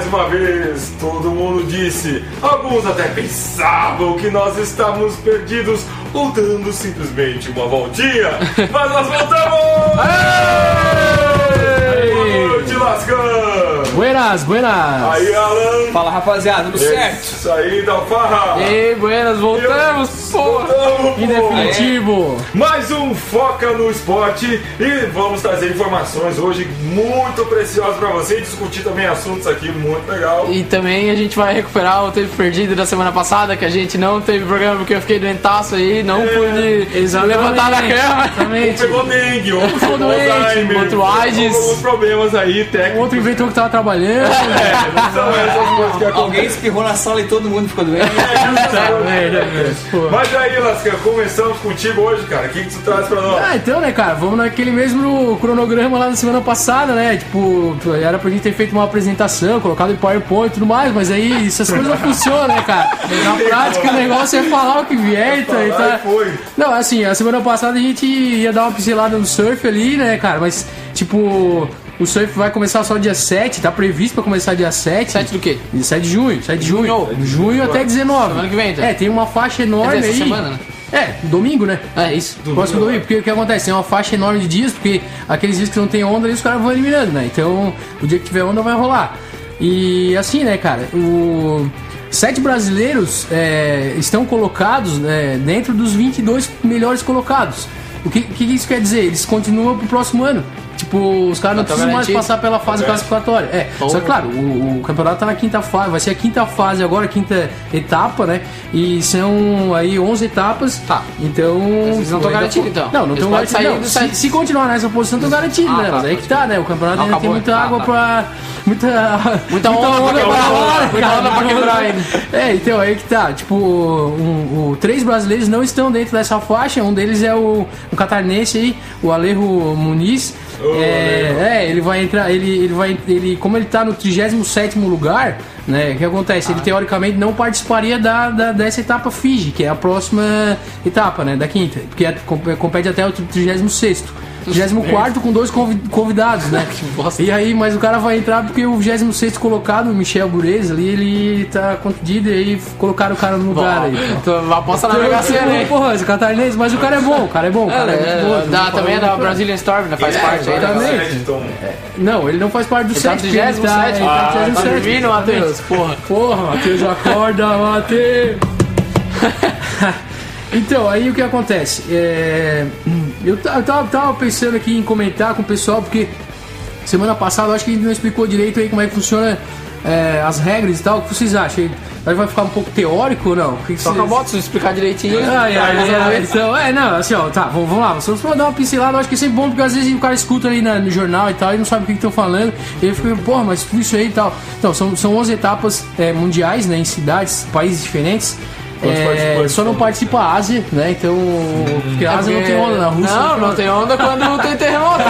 mais uma vez, todo mundo disse. Alguns até pensavam que nós estávamos perdidos ou dando simplesmente uma voltinha. Mas nós voltamos! Buenas, buenas! Aí, Alan! Fala rapaziada, tudo certo? Isso aí, da farra! Ei, buenas, voltamos, porra! Voltamos, Em definitivo! Mais um Foca no Esporte e vamos trazer informações hoje muito preciosas para você e discutir também assuntos aqui muito legal. E também a gente vai recuperar o tempo perdido da semana passada, que a gente não teve programa porque eu fiquei doentaço aí, não pude levantar da cama. Um pegou dengue, outro pegou doente, Alzheimer, outro AIDS. Alguns problemas aí técnicos. Outro inventou que tava trabalhando. É, não são essas coisas que Alguém acontecem. espirrou na sala e todo mundo ficou doente. Puta merda, velho. Pô. Mas aí, Lasca, começamos contigo hoje, cara. O que, que tu traz pra nós? Ah, então, né, cara, vamos naquele mesmo cronograma lá na semana passada, né? Tipo, era pra gente ter feito uma apresentação, colocado em PowerPoint e tudo mais, mas aí essas coisas não funcionam, né, cara? Na prática o negócio é falar o que vier e tá, e tá- foi. Não, assim, a semana passada a gente ia dar uma pincelada no surf ali, né, cara? Mas, tipo, o surf vai começar só dia 7, tá previsto pra começar dia 7. 7 do quê? 7 de junho, 7 de junho. Junho. Junho até 19. Semana que vem, então. É, tem uma faixa enorme dizer, aí. semana, né? É, domingo, né? É isso. Próximo domingo, porque o que acontece? Tem uma faixa enorme de dias, porque aqueles dias que não tem onda, ali os caras vão eliminando, né? Então, o dia que tiver onda vai rolar. E assim, né, cara, o... Sete brasileiros é, estão colocados né, dentro dos 22 melhores colocados. O que, que isso quer dizer? Eles continuam pro próximo ano. Tipo, os caras não tá precisam mais passar pela fase classificatória. É, só que, claro, o, o campeonato tá na quinta fase, vai ser a quinta fase agora, quinta etapa, né? E são aí 11 etapas. Tá. Então. Eles não tão ainda- garantidos, então. Não, não estão garantidos. sair não. Se, sete. se continuar nessa posição, estão garantidos, Ah, né? tá, Mas aí que tá, né? O campeonato Não, ainda tem acabou. muita Ah, água tá. pra. Muita. Muita onda pra. Muita cara. onda pra quebrar ainda. É, então aí que tá. Tipo, um- o- três brasileiros não estão dentro dessa faixa. Um deles é o, o catarinense aí, o Alejo Muniz. É, é, ele vai entrar, ele, ele vai, ele, como ele tá no 37 lugar, né, o que acontece? Ele teoricamente não participaria da, da- dessa etapa Fiji, que é a próxima etapa, né, da quinta, porque com- compete até o 36 34 com dois convi- convidados, né? bosta. E aí, mas o cara vai entrar porque o 26 colocado, o Michel Burez ali, ele tá contundido e aí colocaram o cara no lugar aí. então. Aposta na Mega Sena, hein? Porra, esse catarinense, mas o cara é bom, o cara é bom, o cara é, É, bom, é, dá, também é da Brazilian Storm, né? Faz parte aí. Também. Então, Não, ele não faz parte do Ele tá no 7, porque ele 37, ele tá ah, tá 37. dormindo, Matheus, porra. Porra, Matheus, acorda, Matheus! então, aí o que acontece? É, eu, ta- eu tava, tava pensando aqui em comentar com o pessoal, porque semana passada eu acho que a gente não explicou direito aí como é que funciona é, as regras e tal. O que vocês acham? Aí vai ficar um pouco teórico ou não? Que que Só vocês- com a moto, se explicar direitinho. Ai, então, é, não, assim, ó, tá, vamos, vamos lá, vamos dar uma pincelada, eu acho que é sempre bom, porque às vezes o cara escuta ali na- no jornal e tal, e não sabe o que estão falando, e ele fica, porra, mas tudo isso aí e tal. Então, são, são 11 etapas é, mundiais, né, em cidades, países diferentes. É, só não participa a Ásia, né? Então, porque a Ásia não tem onda na Rússia. Não, não tem onda quando tem terremoto.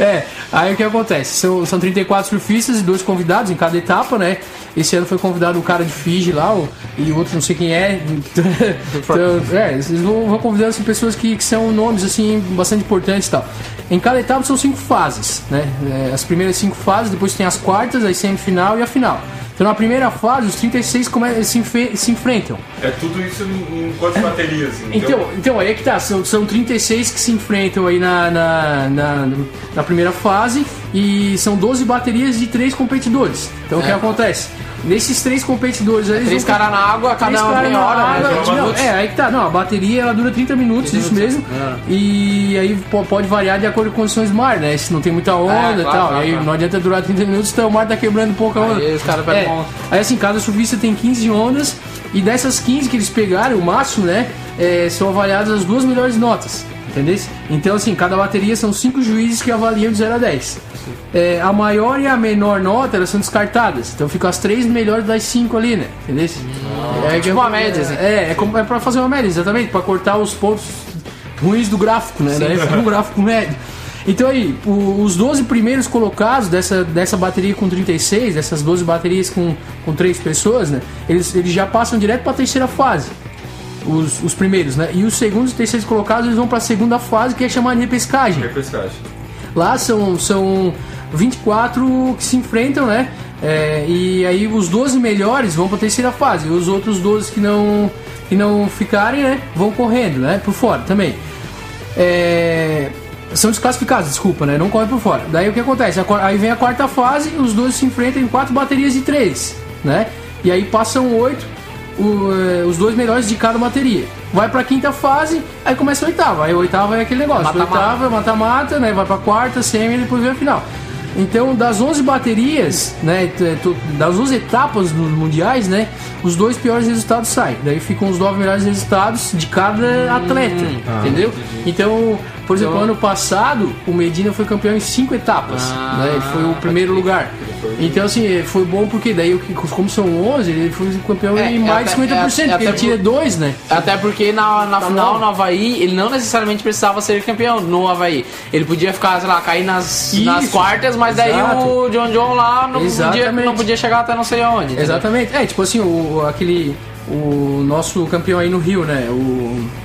É, aí o que acontece? São, são 34 surfistas e dois convidados em cada etapa, né? Esse ano foi convidado o cara de Fiji lá, o, e outro não sei quem é. Então, é, eles vão, vão convidando assim, pessoas que, que são nomes assim bastante importantes e tal. Em cada etapa são cinco fases, né? É, as primeiras cinco fases, depois tem as quartas, a semifinal e a final. Então na primeira fase, os 36 come- se, se enfrentam. é tudo isso em, em quantas baterias? Então, então aí é que tá, são, são 36 que se enfrentam aí na, na, na, na primeira fase e são 12 baterias de três competidores. Então o que É. acontece? Nesses três competidores aí. eles Três caras na água, cada caras meia na hora, água, né? Não, minutos. é, aí que tá. Não, a bateria ela dura 30 minutos, isso mesmo. E aí po- pode variar de acordo com condições do mar, né? Se não tem muita onda É, e claro, tal. claro, aí claro. não adianta durar 30 minutos, então o mar tá quebrando pouca onda. Aí os caras pegam onda. Aí assim, cada surfista tem 15 ondas. E dessas 15 que eles pegaram, o máximo, né? é, são avaliadas as duas melhores notas. Entendeu? Então, assim, cada bateria são cinco juízes que avaliam de 0 a 10. É, a maior e a menor nota elas são descartadas. Então ficam as três melhores das cinco ali, né? Entendeu? é, tipo uma média, assim. É, é, como- é pra fazer uma média, exatamente, pra cortar os pontos ruins do gráfico, né? Daí fica um gráfico médio. Então aí, o- os 12 primeiros colocados dessa, dessa bateria com 36, dessas 12 baterias com, com 3 pessoas, né? Eles, eles já passam direto pra terceira fase. Os, os primeiros, né? E os segundos e terceiros colocados eles vão pra segunda fase, que é chamada de repescagem. Repescagem. Lá são, são 24 que se enfrentam, né? É, e aí os 12 melhores vão para a terceira fase. Os outros 12 que não, que não ficarem, né? Vão correndo, né? Por fora também. É, são desclassificados, desculpa, né? Não correm por fora. Daí o que acontece? Aí vem a quarta fase, os dois se enfrentam em quatro baterias de três, né? E aí passam oito, eh, os dois melhores de cada bateria. Vai pra quinta fase, aí começa a oitava. Aí a oitava é aquele negócio. Mata-mata. Oitava, mata-mata, né? Vai pra quarta, semi e depois vem a final. Então, das 11 baterias, né, das 11 etapas dos mundiais, né, os dois piores resultados saem. Daí ficam os nove melhores resultados de cada atleta, entendeu? Então, por exemplo, ano passado, o Medina foi campeão em cinco etapas, Ah, né, ele foi o primeiro lugar. Então, assim, foi bom porque daí, como são 11, ele foi campeão É, em é mais de até- 50%, é porque ele tira por- dois, né? Até porque na, na Tá final bom. no Havaí, ele não necessariamente precisava ser campeão no Havaí. Ele podia ficar, sei lá, cair nas, Isso. nas quartas, mas daí Exato. o John John lá não podia, não podia chegar até não sei aonde. entendeu? Exatamente. É, tipo assim, o, aquele. O nosso campeão aí no Rio, né? O,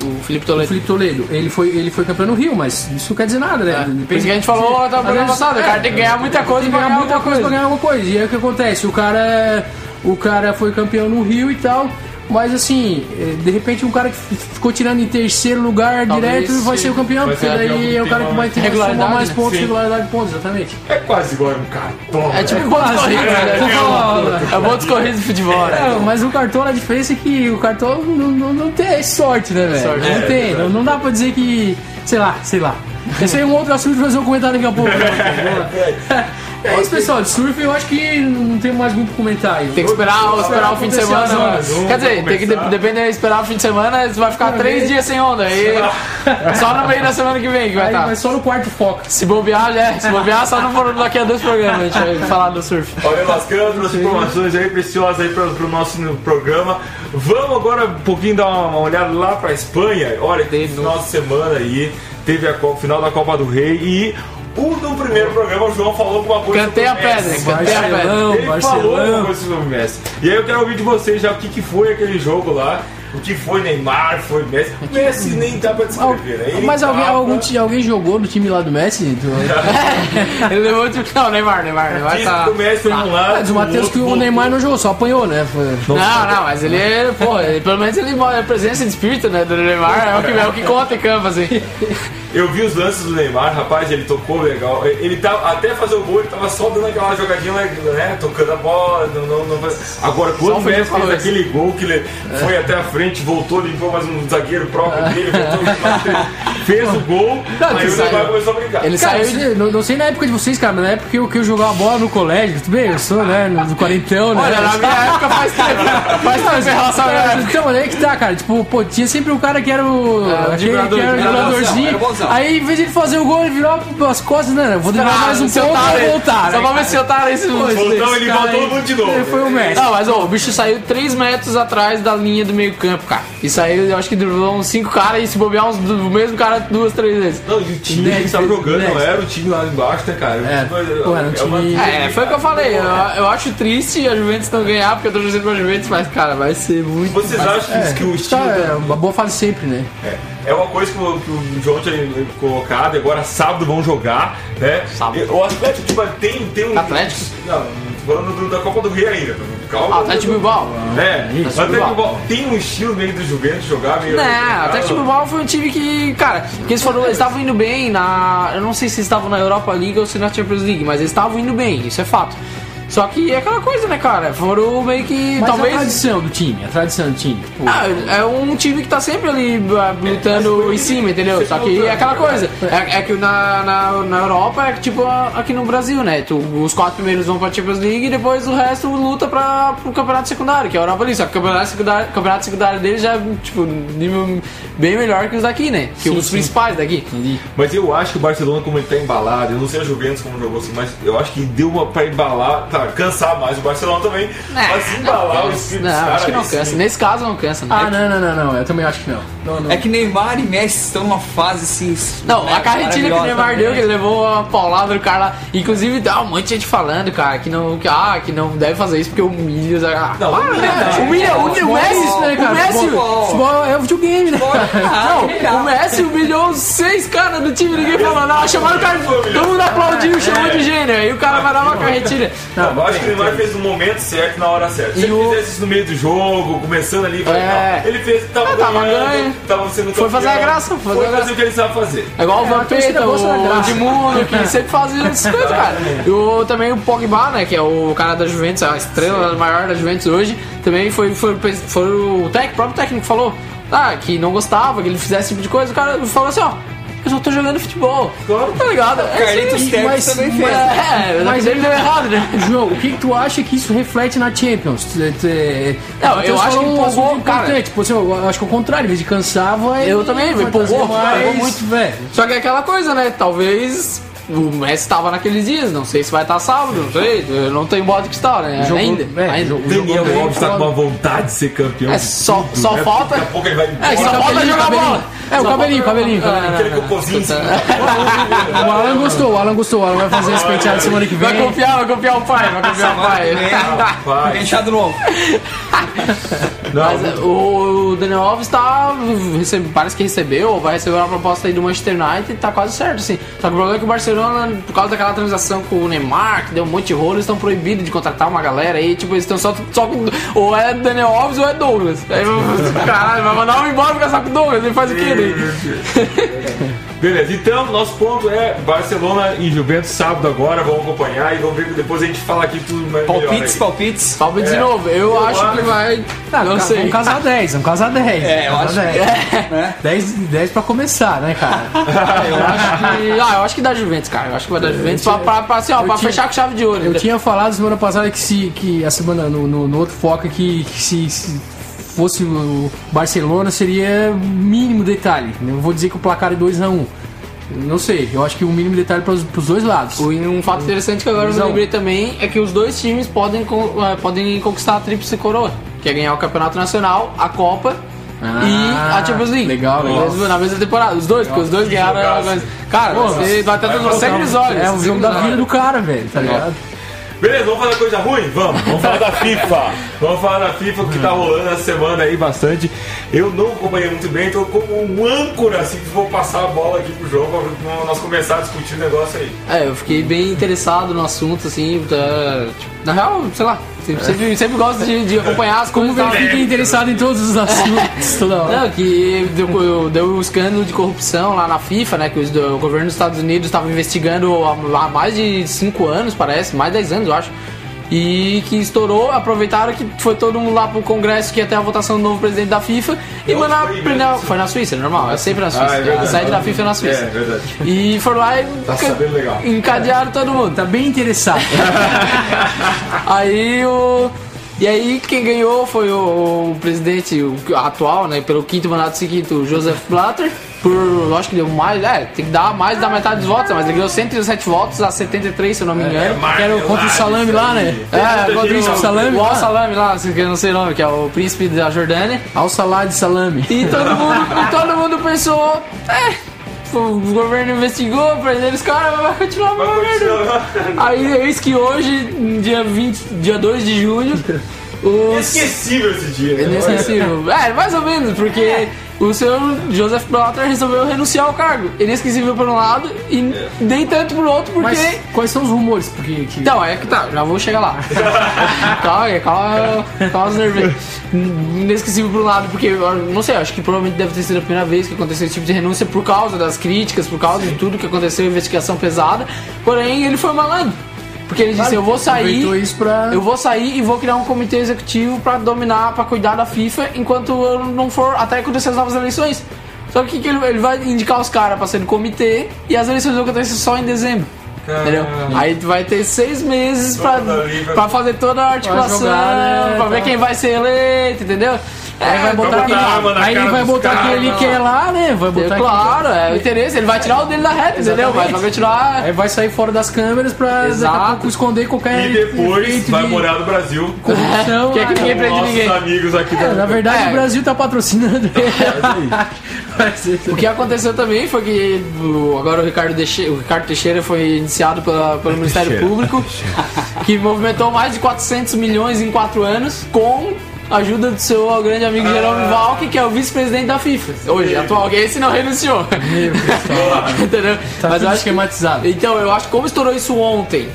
O Felipe o Toledo. Felipe Toledo. Ele foi, ele foi campeão no Rio, mas isso não quer dizer nada, né? Por isso que a gente falou no programa passado, o cara tem que ganhar muita coisa tem pra que ganhar muita coisa pra ganhar alguma coisa. E aí o que acontece? O cara, o cara foi campeão no Rio e tal. Mas assim, eh, de repente um cara que ficou tirando em terceiro lugar Talvez direto vai sim. ser o campeão, Vai porque daí é o cara que vai ter regularidade, mais né? pontos, Sim. regularidade de pontos, exatamente. É quase igual um cartão. É tipo né? pontos corridos, É, né? é, É pontos corridos do futebol, né? É, mas o cartão, a diferença é que o cartão não, não, não tem sorte, né, velho? Sorte. Não É, tem, é não, não dá pra dizer que. Sei lá, sei lá. Esse aí é um outro assunto pra fazer um comentário daqui a pouco. né? É isso, pessoal. De surf eu acho que não tem mais muito comentário. Tem que esperar, esperar o fim de semana. Quer dizer, tem que de- depender de esperar o fim de semana, você vai ficar três dias sem onda. E só no meio da semana que vem que vai estar. mas só no quarto foco. Se bobear, é. Se bobear, só não for daqui a dois programas a gente vai falar do surf. Olha, lascando as informações aí preciosas aí para o nosso programa. Vamos agora um pouquinho dar uma, uma olhada lá para Espanha. Olha, que final de semana aí teve a final da Copa do Rei e o no primeiro programa o João falou alguma coisa. Cantei a sobre o Messi. pedra, cantei a pedra. Barcelão, Ele falou alguma coisa sobre o Messi. E aí eu quero ouvir de vocês já o que, que foi aquele jogo lá. O que foi Neymar, foi Messi. O Messi nem dá pra descrever, né? Ele Mas alguém, tava- algum, ti- alguém jogou no time lá do Messi? Ele levou tipo. Não, Neymar, Neymar, Neymar tá. que o Messi foi um lado. Ah, diz o Matheus outro que o voltou. Neymar não jogou, só apanhou, né? Foi- Não, não, mas ele, porra, ele- pelo menos ele mostra a presença de espírito, né, do Neymar, é o que, é o que conta em campo, assim. Eu vi os lances do Neymar, rapaz, ele tocou legal. Ele tava, até fazer o gol, ele tava só dando aquela jogadinha, né? Tocando a bola. Não, não, não faz- Agora, quando o foi Messi fez aquele gol que ele foi até a frente, voltou, limpou mais um zagueiro próprio dele, voltou, fez o gol, Não, aí o Neymar começou a brincar. Ele Cara, saiu de. não, não sei na época de vocês, cara, mas na época que eu, que eu jogava bola no colégio, tudo bem, eu sou, né, do quarentão, né? Olha, na minha época faz tempo. Faz tempo em relação época. Então, aí que tá, cara. Tipo, pô, tinha sempre um cara que era o. É, que era o vibrador, bonzão. Aí, em vez de ele fazer o gol, ele virou as costas, né? Eu Vou demorar mais um pouco pra aí. voltar. Só né, pra ver se eu tava nesse Pô, Voltou, esse ele voltou muito de novo. Ele foi o Messi. Não, mas ô, o bicho saiu 3 metros atrás da linha do meio campo, cara. E saiu, eu acho que driblou uns 5 caras e se bobear uns, o mesmo cara duas, três vezes. Não, e o time que Next, tava jogando não era o time lá embaixo, né, cara? É, pô, era um time- É, foi o que eu falei. Eu, eu acho triste a Juventus não ganhar, porque eu tô torcendo pra Juventus, mas, cara, vai ser muito. Vocês acham que, que o estilo. Tá, é uma boa fase sempre, né? É, é uma coisa que o, que o João tinha colocado, agora sábado vão jogar, né? Sábado. O Atlético tipo, tem, tem um. Atlético? Não, falando do- da Copa do Rei ainda. Calma. Ah, Atlético Bilbao. É, Atlético Bilbao. Tem um estilo meio do Juventus jogar meio. Não, o Atlético Bilbao foi um time que, cara, porque eles foram, eles estavam indo bem na, eu não sei se eles estavam na Europa League ou se na Champions League, mas eles estavam indo bem, isso é fato. Só que é aquela coisa, né, cara? Foram meio que Mas a talvez tradição do time, a tradição do time. Tipo, Ah, é um time que tá sempre ali ah, lutando em cima, entendeu? Só que é aquela coisa. É, é que na, na, na Europa é que, tipo a- aqui no Brasil, né? Tu, os quatro primeiros vão pra Champions League e depois o resto luta pra, pro campeonato secundário, que é a Europa League. Só que o campeonato secundário, campeonato secundário deles já é, tipo, nível bem melhor que os daqui, né? Que Sim, os sim. principais daqui. entendi. Mas eu acho que o Barcelona, como ele tá embalado, eu não sei a Juventus como jogou assim, mas eu acho que deu uma pra embalar, tá, cansar mais o Barcelona também, mas embalar o espírito dos Não, caras acho que não cansa. sim. Nesse caso não cansa, né? Ah, não, não, não, não. Eu também acho que não. Não, não. É que Neymar e Messi estão numa fase assim. Não, né, a carretilha que o Neymar também. deu, que ele levou a paulada do cara lá. Inclusive, tá um monte de gente falando, cara, que não, que, ah, que não deve fazer isso porque humilha. Ah, Não, para, humilha né? não. Humilha, o, é Messi, né, cara? o Messi. Futebol, é o videogame, né? É Não, o Messi humilhou os seis caras do time, ninguém falou nada. Chamaram o cara, todo mundo aplaudiu, chamou de gênio. Aí o cara vai dar uma carretilha. Não, eu acho que o Neymar fez no momento certo, na hora certa. Se E ele o- fizesse isso no meio do jogo, começando ali, É. não. ele fez, tava, É, tava ganhando, tava sendo Foi fazer a graça, foi fazer foi o que ele sabe fazer. É igual o torcida Vampeta, o graça. Edmundo, que sempre fazia essas coisas, cara. E o, também o Pogba, né, que é o cara da Juventus, a estrela maior da Juventus hoje, também foi, foi, foi o técnico, o próprio técnico que falou ah, que não gostava, que ele fizesse esse tipo de coisa. O cara falou assim, ó, eu só tô jogando futebol. Claro. Tá ligado? É Carlitos. Tevez mas- também mas- fez. É, mas ele deu errado, né? João, o que, que tu acha que isso reflete na Champions? Não, Matheus eu acho que um empolgou, assunto cara. importante. Tipo assim, eu acho que o contrário, em vez de cansar, vai. Eu também, me vai empolgou, empolgou muito. velho. Só que é aquela coisa, né? Talvez o Messi tava naqueles dias, não sei se vai estar sábado, não sei. Eu não tenho bola de cristal, né? Jogou- ainda. é, ainda. jogou- Daniel Alves tá com uma vontade de ser campeão. É, de só- tudo, só né? falta- Daqui a pouco ele vai É, só falta jogar cabelinho. bola. É, o cabelinho, cabelinho, cabelinho. Aquele cocôzinho. O Alan gostou, o Alan gostou. O Alan vai fazer esse penteado semana que vem. Vai confiar, vai confiar o pai, vai confiar o pai. Rapaz. Penteado novo. Não, Mas o Daniel Alves tá. recebe- parece que recebeu, ou vai receber uma proposta aí do Manchester United e tá quase certo, assim. Só que o problema é que o Barcelona, por causa daquela transação com o Neymar, que deu um monte de rolo, eles estão proibidos de contratar uma galera aí, tipo, eles estão só, só com. Ou é Daniel Alves ou é Douglas. Aí, caralho, vai mandar um embora ficar só com o Douglas, ele faz o quê daí? Beleza, então nosso ponto é Barcelona e Juventus sábado agora, vamos acompanhar e vamos ver que depois a gente fala aqui tudo mais melhor Palpites, aí. palpites. Palpite de É. novo, eu, Eu acho que acho- vai. Ah, não sei. Vamos casar 10, vamos casar 10. É, eu acho casar que- 10. Né? 10, 10 pra começar, né, cara? Eu acho que. Ah, eu acho que dá Juventus, cara. Eu acho que vai dar Juventus pra, pra, pra, assim, ó, pra tinha- fechar com chave de ouro. Eu entendeu? tinha falado semana passada que se que a semana no, no, no outro foco que, que se, se fosse o Barcelona seria mínimo detalhe. Eu vou dizer que o placar é 2x1. Não sei, eu acho que o mínimo detalhe para os dois lados. O- Um fato interessante que agora eu me lembrei também é que os dois times podem, eh, podem conquistar a tríplice coroa, que é ganhar o Campeonato Nacional, a Copa e a Champions League. legal, legal. Na mesma- temporada. Os dois, porque os dois ganharam. Cara, Pô, você vai até ter sangue nos olhos. É o jogo da vida do cara, velho, tá ligado? Beleza, vamos falar coisa ruim? Vamos, vamos falar da FIFA. Vamos falar da FIFA, o que tá rolando essa semana aí bastante. Eu não acompanhei muito bem, tô como um âncora, assim, que vou passar a bola aqui pro jogo pra nós começar a discutir o negócio aí. É, eu fiquei bem interessado no assunto, assim. tá, tipo, na real, sei lá. Sempre, sempre, sempre gosto de, de acompanhar as Como coisas. ver e tal. fica interessado em todos os assuntos toda hora. Não, que deu, deu um escândalo de corrupção lá na FIFA, né? Que o governo dos Estados Unidos estava investigando há, há mais de 5 anos, parece, mais de 10 anos, eu acho. E que estourou, aproveitaram que foi todo mundo lá pro Congresso que ia ter a votação do novo presidente da FIFA e Onde mandaram foi mesmo? Foi na Suíça, normal, é sempre na Suíça. Ah, é verdade. a sede da FIFA é na Suíça. É, verdade. E foram lá e Tá encadearam todo mundo. Tá bem interessado. Aí o. E aí quem ganhou foi o, o presidente o atual, né? Pelo quinto mandato seguinte, o Joseph Blatter. Por. Acho que deu mais. É, tem que dar mais da metade dos votos, mas ele ganhou 117 votos a 73, se eu não me engano. Que era o contra o salame lá, né? É, contra o salame o lá. Al Salame lá, que eu não sei o nome, que é o príncipe da Jordânia. Ao salade salame. E todo mundo, e todo mundo pensou, é. O governo investigou, prenderam os caras, vai continuar o Vai governo. continuar. Aí eis que hoje, dia 20, dia 2 de junho, os. Inesquecível esse dia. né? Inesquecível. É, mais ou menos, porque o senhor Joseph Blatter resolveu renunciar ao cargo. Inesquecível por um lado e nem tanto por outro, porque. Mas quais são os rumores? Porque que... Então, é que tá, já vou chegar lá. calma, calma, calma os nervos. Inesquecível por um lado, porque, não sei, acho que provavelmente deve ter sido a primeira vez que aconteceu esse tipo de renúncia por causa das críticas, por causa de tudo que aconteceu, investigação pesada. Porém, ele foi malandro. Porque ele disse, eu vou sair, isso pra... eu vou sair e vou criar um comitê executivo pra dominar, pra cuidar da FIFA enquanto eu não for, até acontecer as novas eleições. Só que, que ele, ele vai indicar os caras pra ser do comitê e as eleições vão acontecer só em dezembro. Entendeu? Aí tu vai ter seis meses pra, pra- pra fazer toda a articulação, jogar, né, pra ver tá. quem vai ser eleito, entendeu? Aí vai botar, aquele, aí ele cara vai botar caras, quem ele não. quer lá, né? Vai É, botar quem claro, é o interesse, ele vai tirar o dele da reta, entendeu? Vai, vai continuar. Aí vai sair fora das câmeras pra daqui a pouco esconder qualquer E depois efeito vai de morar no Brasil. corrupção. Que é que ninguém prende Nossos ninguém. amigos aqui é, na verdade É. o Brasil tá patrocinando ele. Vai ser- O que aconteceu também foi que o- agora o Ricardo, o Ricardo Teixeira foi iniciado pela- pelo Ministério Teixeira. Público, que movimentou mais de 400 milhões em 4 anos com ajuda do seu grande amigo Jerome Valk, que é o vice-presidente da FIFA. Hoje, atual, que esse não renunciou. Entendeu? Tá Mas eu acho que esquematizado. então, eu acho que como estourou isso ontem,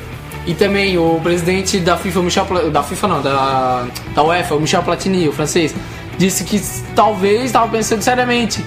e também o presidente da FIFA, Michel Pla- da FIFA não, da, da UEFA, o Michel Platini, o francês, disse que talvez estava pensando seriamente.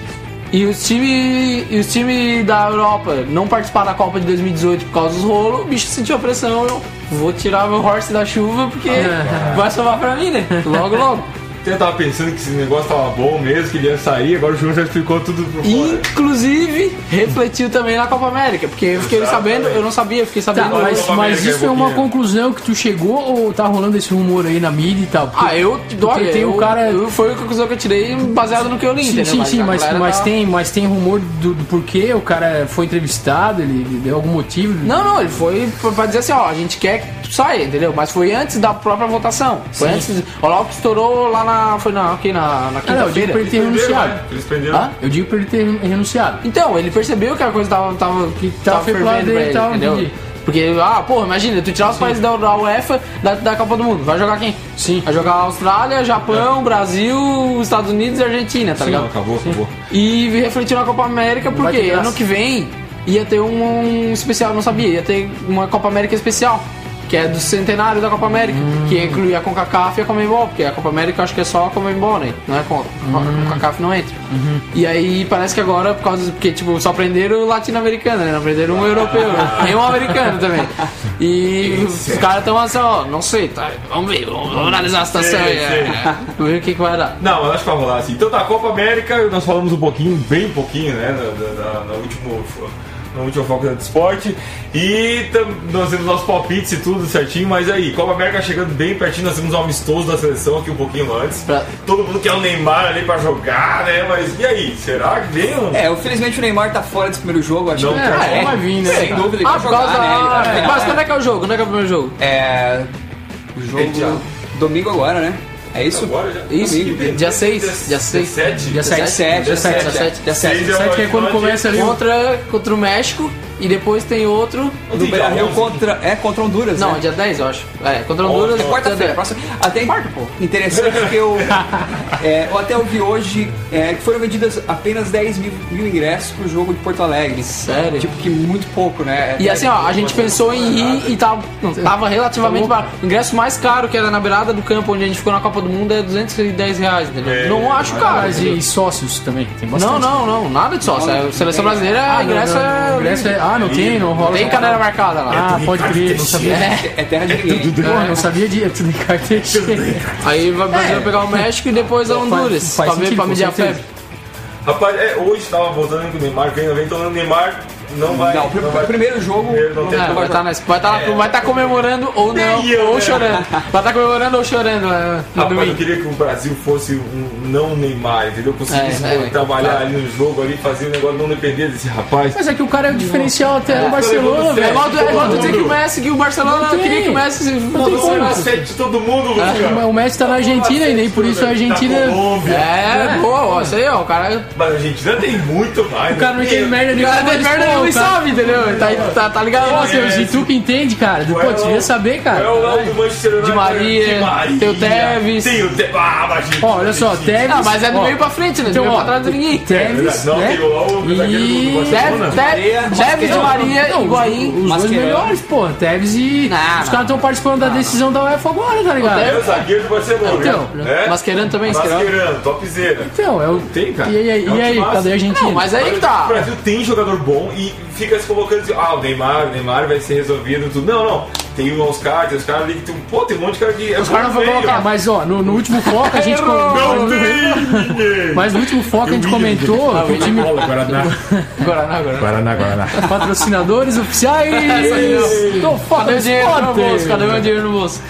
E os times e os time da Europa não participaram da Copa de 2018 por causa dos rolos, o bicho sentiu a pressão, vou tirar meu horse da chuva porque vai salvar pra mim, né? Logo, logo. Eu tava pensando que esse negócio tava bom mesmo, que ele ia sair, agora o João já explicou tudo por fora. Inclusive, refletiu também na Copa América, porque eu fiquei sabendo, eu não sabia, eu fiquei Tá, sabendo mas, Copa mas América isso é é uma conclusão que tu chegou ou tá rolando esse rumor aí na mídia e tal? Porque- Ah, eu, olha, tem eu, o cara- eu- foi a conclusão que eu tirei baseado no que eu li, Sim, entendeu? sim, sim, a mas, mas, tá- tem, mas tem rumor do, do porquê o cara foi entrevistado, ele, ele deu algum motivo? Não, não, ele foi pra- pra dizer assim, ó, a gente quer saia, entendeu? Mas foi antes da própria votação. Foi Sim. antes. Olha lá o que estourou lá na. Foi na, aqui na, na Ah, não, eu digo quinta-feira. pra ele ter Eles prenderam, renunciado. né? Eles prenderam. Hã? Eu digo pra ele ter renunciado. Então, ele percebeu que a coisa tava, tava, que tava lado fervendo pra ele, tava, entendeu? entendi. Porque, ah, porra, imagina, tu tirar os países da, da UEFA da, da Copa do Mundo, vai jogar quem? Sim. Vai jogar Austrália, Japão, Brasil, Estados Unidos e Argentina, tá Não, ligado? acabou, acabou. E refletiu na Copa América ter porque ano que vem ia ter um, um especial, não sabia, ia ter uma Copa América especial. Que é do centenário da Copa América, Hum. que inclui a CONCACAF e a Comembol, porque a Copa América eu acho que é só a Comembol, né? Não é com a Hum. CONCACAF não entra. Uhum. E aí parece que agora, por causa porque tipo, só prenderam o latino-americano, né? Não prenderam um europeu, né? nem um americano também. E os caras estão assim, ó, não sei, tá? Vamos ver, vamos, vamos analisar a situação aí. É. Vamos ver o que, que vai dar. Não, mas acho que vai rolar assim. Então tá, Copa América, nós falamos um pouquinho, bem pouquinho, né, na, no último. No último foco do esporte. E tam, nós temos nossos palpites e tudo certinho, mas aí, Copa América chegando bem pertinho, nós temos um amistoso da seleção aqui um pouquinho antes. Pra- Todo mundo quer o Neymar ali pra jogar, né? Mas e aí? Será que vem? ou não? É, infelizmente o Neymar tá fora desse primeiro jogo, acho Não que quer. é, Não vai vir, né? Sem dúvida, ele Ah, vai por jogar, causa né? Ele vai Mas quando é que é o jogo? Quando é que é o primeiro jogo? É. O jogo. É Domingo agora, né? É isso? Agora já? Isso, Domingo. dia 6. Dia 6. 17? Dia 7. 17, Dia 7. 17, Dia 7. Seis é Sete que é quando Pode- começa ali. Contra, contra o México e depois tem outro. Não No tem Beira Rio 11? contra. É contra Honduras. Não, né? dia 10, eu acho. É, contra Honduras. É quarta-feira, próxima. Até Quarta, pô. interessante que eu, é, eu até ouvi hoje é, que foram vendidas apenas 10 mil, mil ingressos pro jogo de Porto Alegre. Sério? Tipo que muito pouco, né? E assim, ó, a gente pensou em ir e tava, tava relativamente barato. O ingresso mais caro que era na beirada do campo onde a gente ficou na Copa do Mundo é 210 reais, entendeu? É, não acho caro. E sócios também? Tem bastante. Não, não, não, nada de sócio. É, seleção brasileira, Ah, não, ingresso não, é. ingresso é- Ah, não tem, não rola. Tem cadeira marcada lá. Ah, pode crer, não sabia. É. É terra de ninguém. Porra, não sabia de é tudo em carteira. Aí vai pegar o México e depois a Honduras. faz pra ver, pra medir a febre. Rapaz, é, hoje tava voltando com o Neymar, ainda vem, então o Neymar não vai. Não, o vai- primeiro jogo. Primeiro não É, vai estar vai tá, É. vai tá comemorando ou não, eu, ou né? chorando. Vai estar comemorando ou chorando né, no eu queria que o Brasil fosse um não Neymar, entendeu? Conseguisse É, é, trabalhar claro. ali no jogo, ali, fazer o negócio não depender desse rapaz. Mas é que o cara é o diferencial até no Barcelona, É velho. igual, tu- é igual tu dizer que o Messi, que o Barcelona Não queria que o Messi se é sete de todo mundo, Luciano. O Messi tá na Argentina e nem por isso a Argentina. Da Colômbia. É, boa, ó, isso aí, ó, o cara. Mas a Argentina tem muito mais. O cara não né? entende merda O nenhuma. cara tem mas, merda pô, nenhuma e o sabe, entendeu? Tá, tá, tá ligado? Nossa, É, se tu que entende, cara. Pô, tu devia saber, cara. É o lado do Manchester United. Di Maria, tem o Tevez. Tem o Tevez. Ah, mas gente, Ó, olha só. Tevez. Ah, mas é do meio pra frente, né? Então, meio ó, pra trás de ninguém. Tevez, Não, né? tem o- o E... Tevez, de Maria, Não, Higuaín. Os dois melhores, pô. Tevez e. Não, os não. caras estão participando da decisão da UEFA agora, tá ligado? É o zagueiro do Barcelona. Então, né? Mascherano também, Mascherano. Mascherano, topzera. Então, é o. Tem, cara. E aí, É um e aí cadê a Argentina? Não, mas aí que O tá. Brasil tem jogador bom e fica se colocando assim, ah, o Neymar, o Neymar vai ser resolvido tudo. Não, não. Tem o Oscar, tem os caras ali que tem. Pô, tem um monte de cara que. É Os caras não meio. colocar, mas ó, no, no último foco a gente. Não com- tem ninguém. Mas no último foco a gente comentou que o time. Guaraná. Guaraná, Guaraná. Guaraná, Guaraná. Patrocinadores oficiais do Cadê Foco o dinheiro no bolso? Cadê o meu dinheiro no bolso?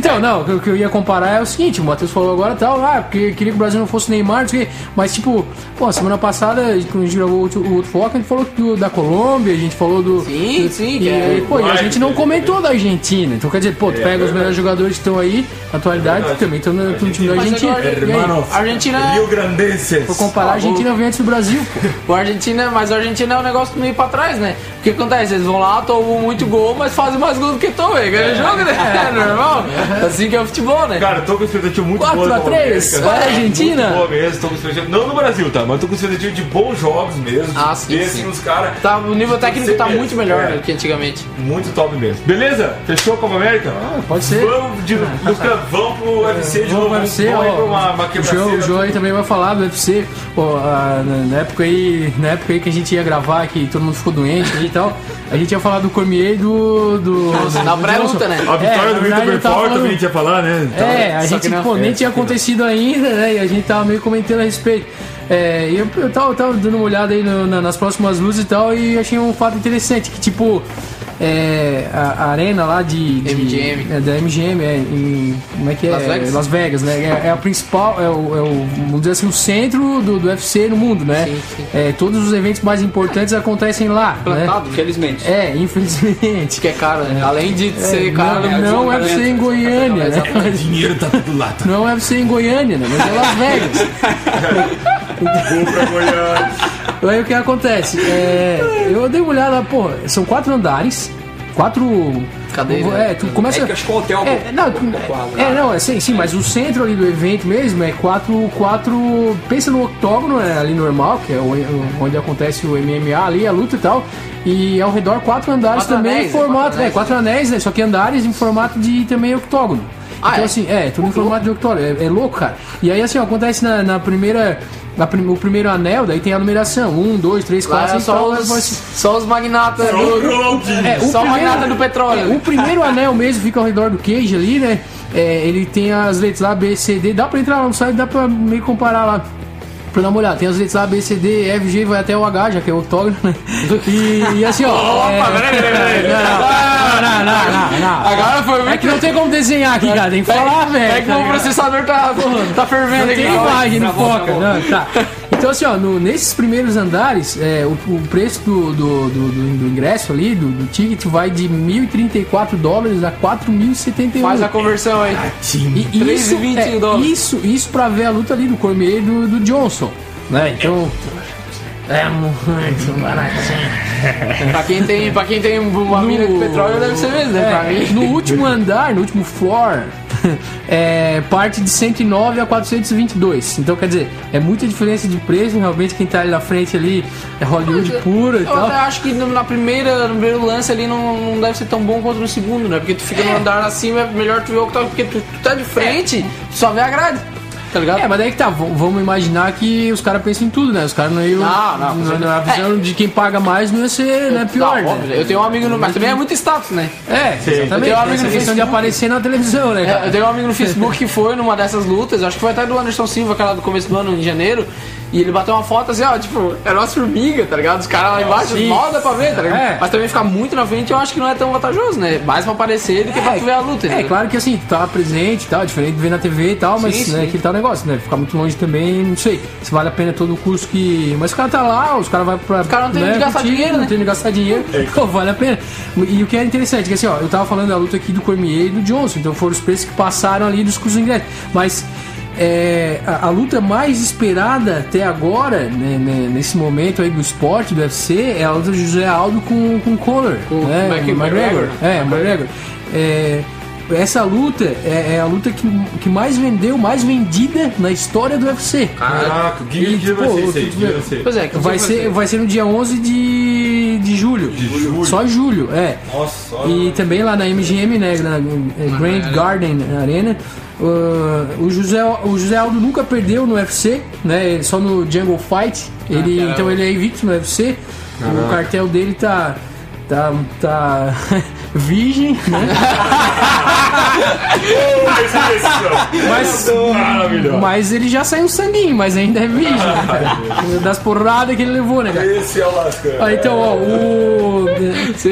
Então, não, o que- eu ia comparar é o seguinte, o Matheus falou agora tal, ah, porque queria que o Brasil não fosse Neymar, não sei o quê. mas tipo, pô, semana passada, quando a gente gravou o outro, o outro foco, a gente falou do- da Colômbia, a gente falou do. Sim, do- sim, E, que é- aí, pô, e a gente não que- comentou da Argentina. Então quer dizer, pô, tu É, pega os verdade. melhores jogadores que estão aí, na atualidade, verdade. também estão no, no time da Argentina. agora- E aí, Hermanos. Argentina- Rio Grandenses. for comparar, a Argentina vem antes do Brasil, pô. O Argentina, mas o Argentina é um negócio meio pra trás, né? O que acontece? Eles vão lá, tomam muito gol, mas fazem mais gol do que tomam, ganha o jogo, né? É normal. Assim que é o futebol, né? Cara, eu tô com expectativa muito 4 boa. a da Copa 3, América. vai, Argentina. Muito boa mesmo, tô com expectativa. Não no Brasil, tá? Mas tô com expectativa de bons jogos mesmo. Ah, de sim, assim, os caras. Tá, o nível técnico tá muito melhor é. do que antigamente. Muito top mesmo. Beleza? Fechou a Copa América? Ah, pode ser. Vamos, de, Lucas, vamos pro UFC de Vamos novo. pro UFC, aí ó, pra uma, uma o João, o João aí também vai falar do UFC. Pô, ah, na, na época aí, na época aí que a gente ia gravar, que todo mundo ficou doente e tal, a gente ia falar do Cormier e do. do, do Na pré-luta, né? A vitória É, do Vitor Belfort falando- também a gente ia falar, né? Então, É, a gente, não- pô, nem é, tinha que não. acontecido ainda, né? E a gente tava meio comentando a respeito. É, eu, eu tava, tava dando uma olhada aí no- na- nas próximas luzes e tal, e achei um fato interessante, que tipo, é, a, a arena lá de, de- MGM. é, da MGM, é, em, como é que é? Las Vegas? Las Vegas, né? É, é a principal, é o, é o, vamos dizer assim, o centro do, do UFC no mundo, né? Sim, sim. É, todos os eventos mais importantes acontecem lá, né? Plantado, Infelizmente. É, infelizmente. que é caro, né? Além de ser caro, não, não é UFC em Goiânia, né? Dinheiro tá tudo lá, tá? Não é UFC em Goiânia, né? Mas é Las Vegas. Vou pra Goiânia. Aí o que acontece? É, eu dei uma olhada, pô, são quatro andares, quatro. Cadeiras. É, tu começa. É que acho que o hotel É, não, tu- é, não, é sim, sim, mas o centro ali do evento mesmo é quatro. quatro pensa no octógono, é, ali normal, que é onde acontece o MMA ali, a luta e tal. E ao redor quatro andares Quatro também anéis, em né? formato. Quatro é, anéis, quatro anéis, né? Só que andares em formato de também octógono. Ah, então é? assim, é, tudo em formato de octógono. É, é louco, cara. E aí assim, ó, acontece na, na primeira. na prim- o primeiro anel, daí tem a numeração. Um, dois, três, Lá quatro, é cinco, só tal, vai- os, só os magnatas Só é, o Só primeiro- magnata do petróleo. é, o primeiro anel mesmo fica ao redor do queijo ali, né? É, ele tem as letras lá, B, C, D. Dá pra entrar lá no site, dá pra meio comparar lá. Pra dar uma olhada, tem as letras A, B, C, D, F, G, vai até o H, já que é o octógono, né? E, e assim, ó. Opa, é, peraí, peraí, peraí. não, não, não, não, não. Agora foi É muito. que não tem como desenhar aqui, cara. Tem que falar, velho. É que tá o processador tá, tá fervendo Não aqui. tem imagem, não foca. Não, tá. Então, assim, ó, no- nesses primeiros andares, é, o, o preço do, do, do, do- ingresso ali, do, ticket, vai de 1.034 dólares a 4.071. Faz a conversão aí. E isso, 3,20 é, dólares. isso, isso pra ver a luta ali do Cormier e do, do Johnson. Né? Então. É muito baratinho. Pra quem tem, pra quem tem uma mina de petróleo, deve ser mesmo, né? Pra É, mim. no último andar, no último floor, é, parte de 109 a 422. Então, quer dizer, é muita diferença de preço. Realmente, quem tá ali na frente ali é Hollywood pura e Eu tal. até acho que no- na primeira, no primeiro lance ali não, não deve ser tão bom quanto no segundo, né? Porque tu fica no andar acima, é melhor tu ver o que tá. Porque tu, tu tá de frente, tu só vê a grade. Tá ligado? É, mas daí que tá, v- vamos imaginar que os caras pensam em tudo, né? Os caras não iam. Não, não, certeza. na visão de quem paga mais não ia ser né, pior, Não, óbvio, né? Eu tenho um amigo no. Mas também é muito status, né? É, Sim. exatamente. Eu tenho um amigo Essa no questão de aparecer na televisão, né, É, cara? eu tenho um amigo no Facebook que foi numa dessas lutas, acho que foi até do Anderson Silva, aquela do começo do ano, em janeiro, e ele bateu uma foto assim, ó, tipo, era uma formiga, tá ligado? Os caras lá embaixo, mal dá pra ver, tá ligado? É. Mas também ficar muito na frente eu acho que não é tão vantajoso, né? Mais pra aparecer do que pra tu ver a luta, É, né? claro que assim, tu tá presente e tal, diferente de ver na TV e tal, mas Sim, né, sim. que tal negócio, né? Ficar muito longe também, não sei se vale a pena todo o custo que. Mas o cara tá lá, os caras vão pra. Os cara não tem onde gastar dinheiro, Não né? tem onde gastar dinheiro, pô, vale a pena. E o que é interessante, que assim, ó, eu tava falando da luta aqui do Cormier e do Johnson, então foram os preços que passaram ali dos custos de ingresso. Mas. É, a, a luta mais esperada até agora, né, né, nesse momento aí do esporte, do UFC, é a luta do José Aldo com, com Conor. Com né, o McGregor. É, McGregor. É, essa luta é, é a luta que, que mais vendeu, mais vendida na história do UFC. Caraca, que E, dia pô, ser Que dia vê- vai ser? Pois é, que Vai ser, vai ser no dia 11 de, de julho. De julho. Só julho, é. Nossa, olha. E também lá na MGM, né, na Grand Garden Arena, uh, o, José, o José Aldo nunca perdeu no UFC, né, só no Jungle Fight, ele, caramba. então ele é invicto no UFC, o cartel dele tá, tá, tá virgem, né, mas, mas ele já saiu sanguinho, mas ainda é virgem, né, cara, das porradas que ele levou, né, cara. Esse é o lascão. Ah, então, ó, o.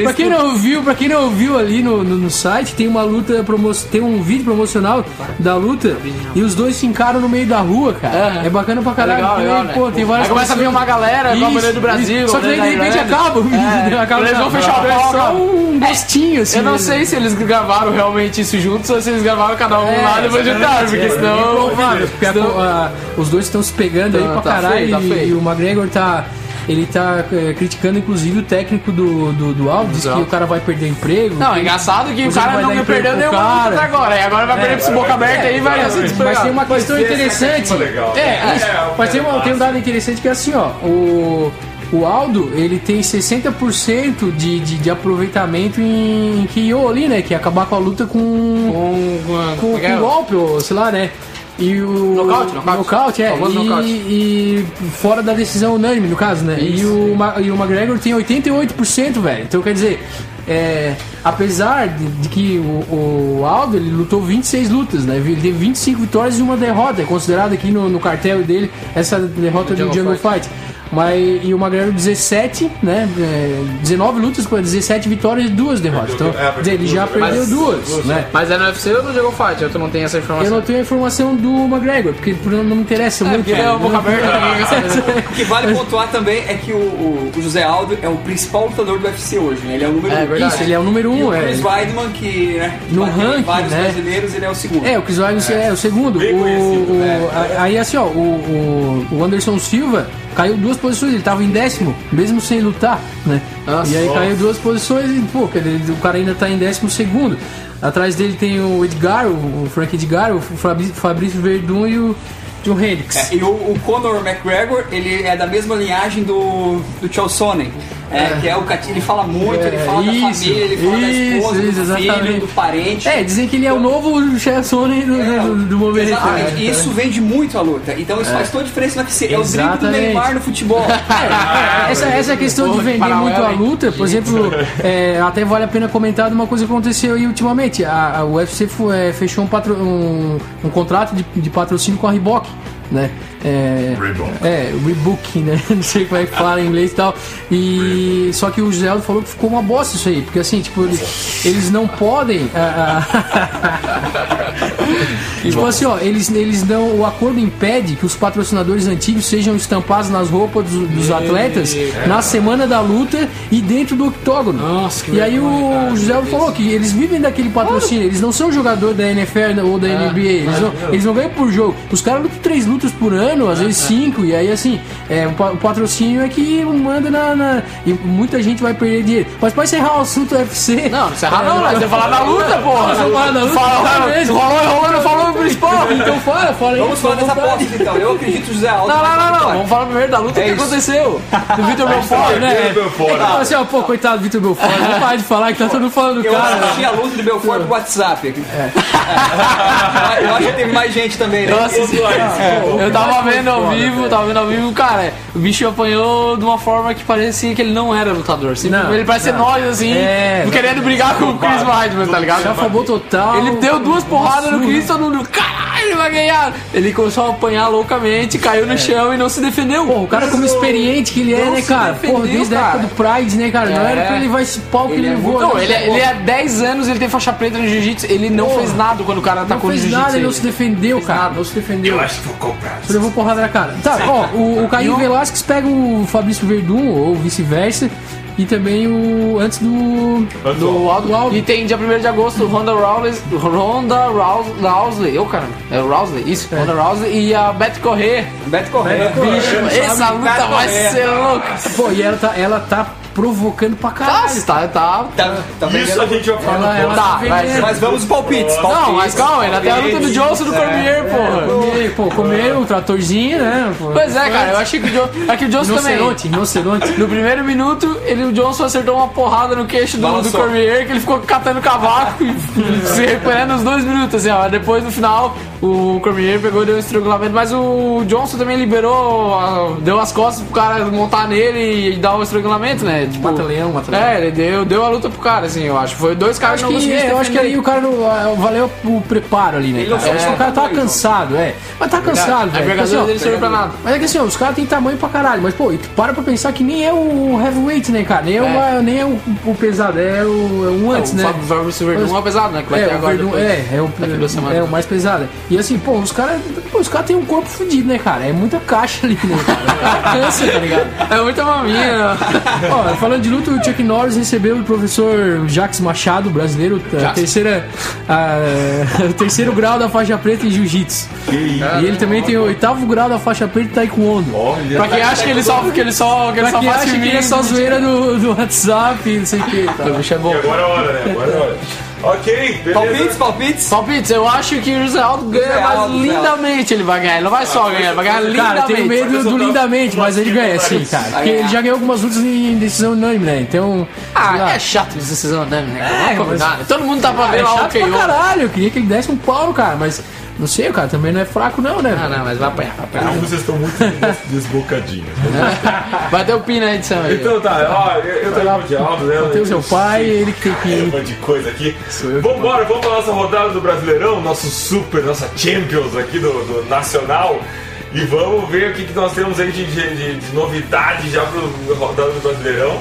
pra quem não viu, para quem não viu ali no, no, no site, tem uma luta promo... tem um vídeo promocional da luta e os dois se encaram no meio da rua, cara. É bacana pra caralho. legal, legal, né? pô, tem várias Aí começa a vir uma galera, igual a bandeira do Brasil. Isso. Só que daí, de bandeira da repente acaba o vídeo. É, acaba, eles vão fechar é palco. só um gostinho assim. Eu não né? sei se eles gravaram realmente isso juntos ou se eles gravaram cada um É, lá e depois juntaram, porque é, senão. é porque senão- a- os dois estão se pegando aí Tá- pra tá caralho feio, tá e, feio. e o McGregor tá. ele tá é, criticando inclusive o técnico do, do, do Aldo, diz que o cara vai perder emprego. Não, é que- engraçado que o cara não perdeu pro nenhuma cara. luta até agora. E agora vai perder pra esse boca aberta aí e vai assim Mas tem uma questão é interessante. É, É, é, mas tem, uma- é tem um dado interessante que é assim, ó. O, o Aldo, ele tem 60% de, de, de aproveitamento em, KO ali, né? Que é acabar com a luta com, Com, com, com, com, golpe, ou sei lá, né? E o. Nocaute, nocaute. é. Famoso E, nocaute. e fora da decisão unânime, no caso, né? E o, e o McGregor tem 88%, velho. Então quer dizer, é, apesar de, de que o, o Aldo ele lutou 26 lutas, né? Ele teve 25 vitórias e uma derrota. É considerado aqui no, no cartel dele essa derrota do Jungle Jungle Fight. Mas, e o McGregor 17, né? É, 19 lutas com 17 vitórias e duas derrotas. Então, é, ele já perdeu perdeu duas, duas, duas, né? Mas é no UFC ou no Jungle Fight? Eu não tenho essa Eu informação. não tenho a informação do McGregor, porque por- não me interessa muito. porque ele é o boca aberta também. O que vale pontuar também é que o, o- o José Aldo é o principal lutador do UFC hoje, né? Ele é o número É um. verdade. Isso, ele é o número E um, o é. Chris Weidman, que né, No ranking, vários né? brasileiros, ele é o segundo. É, o Chris Weidman é. o segundo. Bem O, o- né? Aí assim, ó, o, o, o Anderson Silva caiu duas posições, ele tava em décimo, mesmo sem lutar, né? Nossa. e aí Nossa. caiu duas posições e, pô, o cara ainda tá em décimo segundo. Atrás dele tem o Edgar, o, Frank Edgar, o Fabrício, Fabrício Verdun e o John Hendricks. É, e o, o Conor McGregor, ele é da mesma linhagem do, do Chael Sonnen. É, que é o cat- ele fala muito, ele É, fala da isso, família, ele fala da isso, esposa, isso, do filho, exatamente. do parente. É, dizem que ele é o novo Chef Sonnen do, É, do, do movimento. Exatamente, né? e isso vende muito a luta. Então isso faz toda a diferença no UFC. É o drible do. Neymar no futebol. essa, essa questão de que vender muito a luta, por exemplo, é, até vale a pena comentar de uma coisa que aconteceu aí ultimamente. A, a UFC é, fechou um, patro- um- um contrato de, de patrocínio com a Reebok. Né? É, é, Reebok, né? Não sei como é que fala em inglês e tal. E só que o José Aldo falou que ficou uma bosta isso aí, porque assim, tipo, eles, eles não podem. ah, ah, tipo assim, ó, eles, eles não. O acordo impede que os patrocinadores antigos sejam estampados nas roupas dos, dos atletas na semana da luta e dentro do octógono. Nossa, que E aí o Aldo falou que eles vivem daquele patrocínio, eles não são jogador da NFL ou da NBA, eles não, eles não ganham por jogo. Os caras lutam três lutas por ano, às vezes cinco, e aí assim, é, o, pa- o patrocínio é que manda na, na- E muita gente vai perder dinheiro. Mas pra encerrar o assunto UFC. Não, não se errar não, você falar da luta, porra. Falar da luta, Fala, fala fala, mesmo. rolou, rolou, não falou o principal. Então fala, fala aí. Vamos falar dessa aposta então. Eu acredito José Aldo. Não, vai não, não, não. Vamos falar primeiro da luta É que isso. aconteceu. Do Vitor Belfort, né? Perdeu fora. Então, assim, ó, pô, coitado do Vitor Belfort, vamos parar de falar que tá todo mundo falando do Eu cara. assisti a luta do Belfort pro WhatsApp. É. Eu acho que teve mais gente também, né? Nossa, eu tava vendo ao vivo, tava vendo ao vivo, cara, o bicho apanhou de uma forma que parecia que ele não era lutador. Assim, Não, ele parece ser nós, assim, É, não querendo brigar com o Chris Weidman, tá ligado? Já favor total. Ele deu duas porradas no. Chris, todo mundo, caralho, ele vai ganhar. Ele começou a apanhar loucamente, caiu no chão e não se defendeu. Pô, o cara como experiente que ele é, Não né, cara? defendeu, Porra, desde a época cara. do Pride, né, cara? Não É. era pra ele levar esse pau que ele, Ele é levou. Não, né? ele, é- ele há 10 anos, ele tem faixa preta no jiu-jitsu, ele não fez nada quando o cara não atacou no fez jiu-jitsu. nada, ele não se defendeu, cara. Não se defendeu. Eu acho que vou comprar. Levou porrada na cara. Tá, ó, o, o Caio Velasquez pega o Fabrício Verdun, ou vice-versa, e também o. Antes do. Do Aldo. Do Aldo. E tem dia 1 de agosto, Ronda Rousey, Ronda Rousey, Rousey, ô caramba, é o Rousey, isso, Ronda Rousey e a Beth Corrêa. Beto Correia. Bicho, Essa luta vai Correia. ser louca. Pô, e ela tá, ela tá provocando pra caralho. Tá, tá, tá. Tá, tá Isso a gente vai falar Ela, Tá, tá vai, vendendo. Mas vamos aos palpites. Não, palpites. mas calma, ainda tem a luta do Johnson do Cormier, porra. Comer, pô, comer o tratorzinho, né? Pô. Pois é, cara, eu achei que o Johnson. É que o Johnson também. Rinoceronte. No primeiro minuto, ele, o Johnson acertou uma porrada no queixo do, do. Cormier, que ele ficou catando cavaco e se recuperando uns dois minutos, assim, ó. Depois, no final, o Cormier pegou e deu um estrangulamento, mas o Johnson também liberou, deu as costas pro cara montar nele e dar o estrangulamento, né? Tipo, Mata-leão, mata-leão. É, ele deu, deu a luta pro cara, assim, eu acho. Foi dois caras que não conseguiram é, eu acho que aí o cara não, ah, valeu o preparo ali, né? Ele não Cara? É, o cara tava cansado, é. Mas tá cansado, A velho. Porque, envergadura assim, dele serviu pra nada. Mas é que assim, ó, os caras têm tamanho pra caralho. Mas, pô, e tu para pra pensar que nem é o heavyweight, né, cara? Nem é, uma- nem é o, o pesado, é o, é um antes, o né? Fábio Verdun é pesado, né? Que vai É, ter o agora Verdun, depois. é, é o, é o mais pesado. E assim, pô, os caras os caras têm um corpo fudido, né, cara? É muita caixa ali, né, cara? O cara cansa, tá ligado? É muita maminha. Ó, falando de luta, o Chuck Norris recebeu o professor Jacques Machado, brasileiro, a terceira, a- o terceiro grau da faixa preta em jiu-jitsu. E ele também tem o oitavo grau da faixa preta em taekwondo. Olha. Pra quem acha que ele só, que ele só, que ele só quem faz acha que filminho, é só zoeira do, do WhatsApp, não sei o que. Tá. Bicho é bom. E agora é a hora, né? Agora é a hora. Ok, beleza. Palpites, palpites? Palpites, eu acho que o José Aldo ganha, José mas Aldo, José Aldo. lindamente ele vai ganhar. Ele não vai só ganhar, ele vai ganhar Cara, tenho lindamente. medo do lindamente, mas ele ganha sim, cara. Porque ele já ganhou algumas lutas em decisão unânime, né? Então. Ah, é chato decisão, né, né? É, mas- nada. Todo mundo tá pra ver É lá o chato pra caralho, eu queria que ele desse um pau no cara, mas não sei, o cara também não é fraco, não, né? Ah, não, mas vai apanhar, vai apanhar. Vocês estão muito desbocadinhos. Vai ter o pin na edição aí. Então tá, ó, eu, eu tô com o Dialdo, né? Tem o seu pai, ele que tem que. Caramba de coisa aqui. eu. Vambora, vamos pra nossa rodada do Brasileirão, nosso super, nossa Champions aqui do, do Nacional. E vamos ver o que, que nós temos aí de, de, de- de novidade já pro rodada do Brasileirão.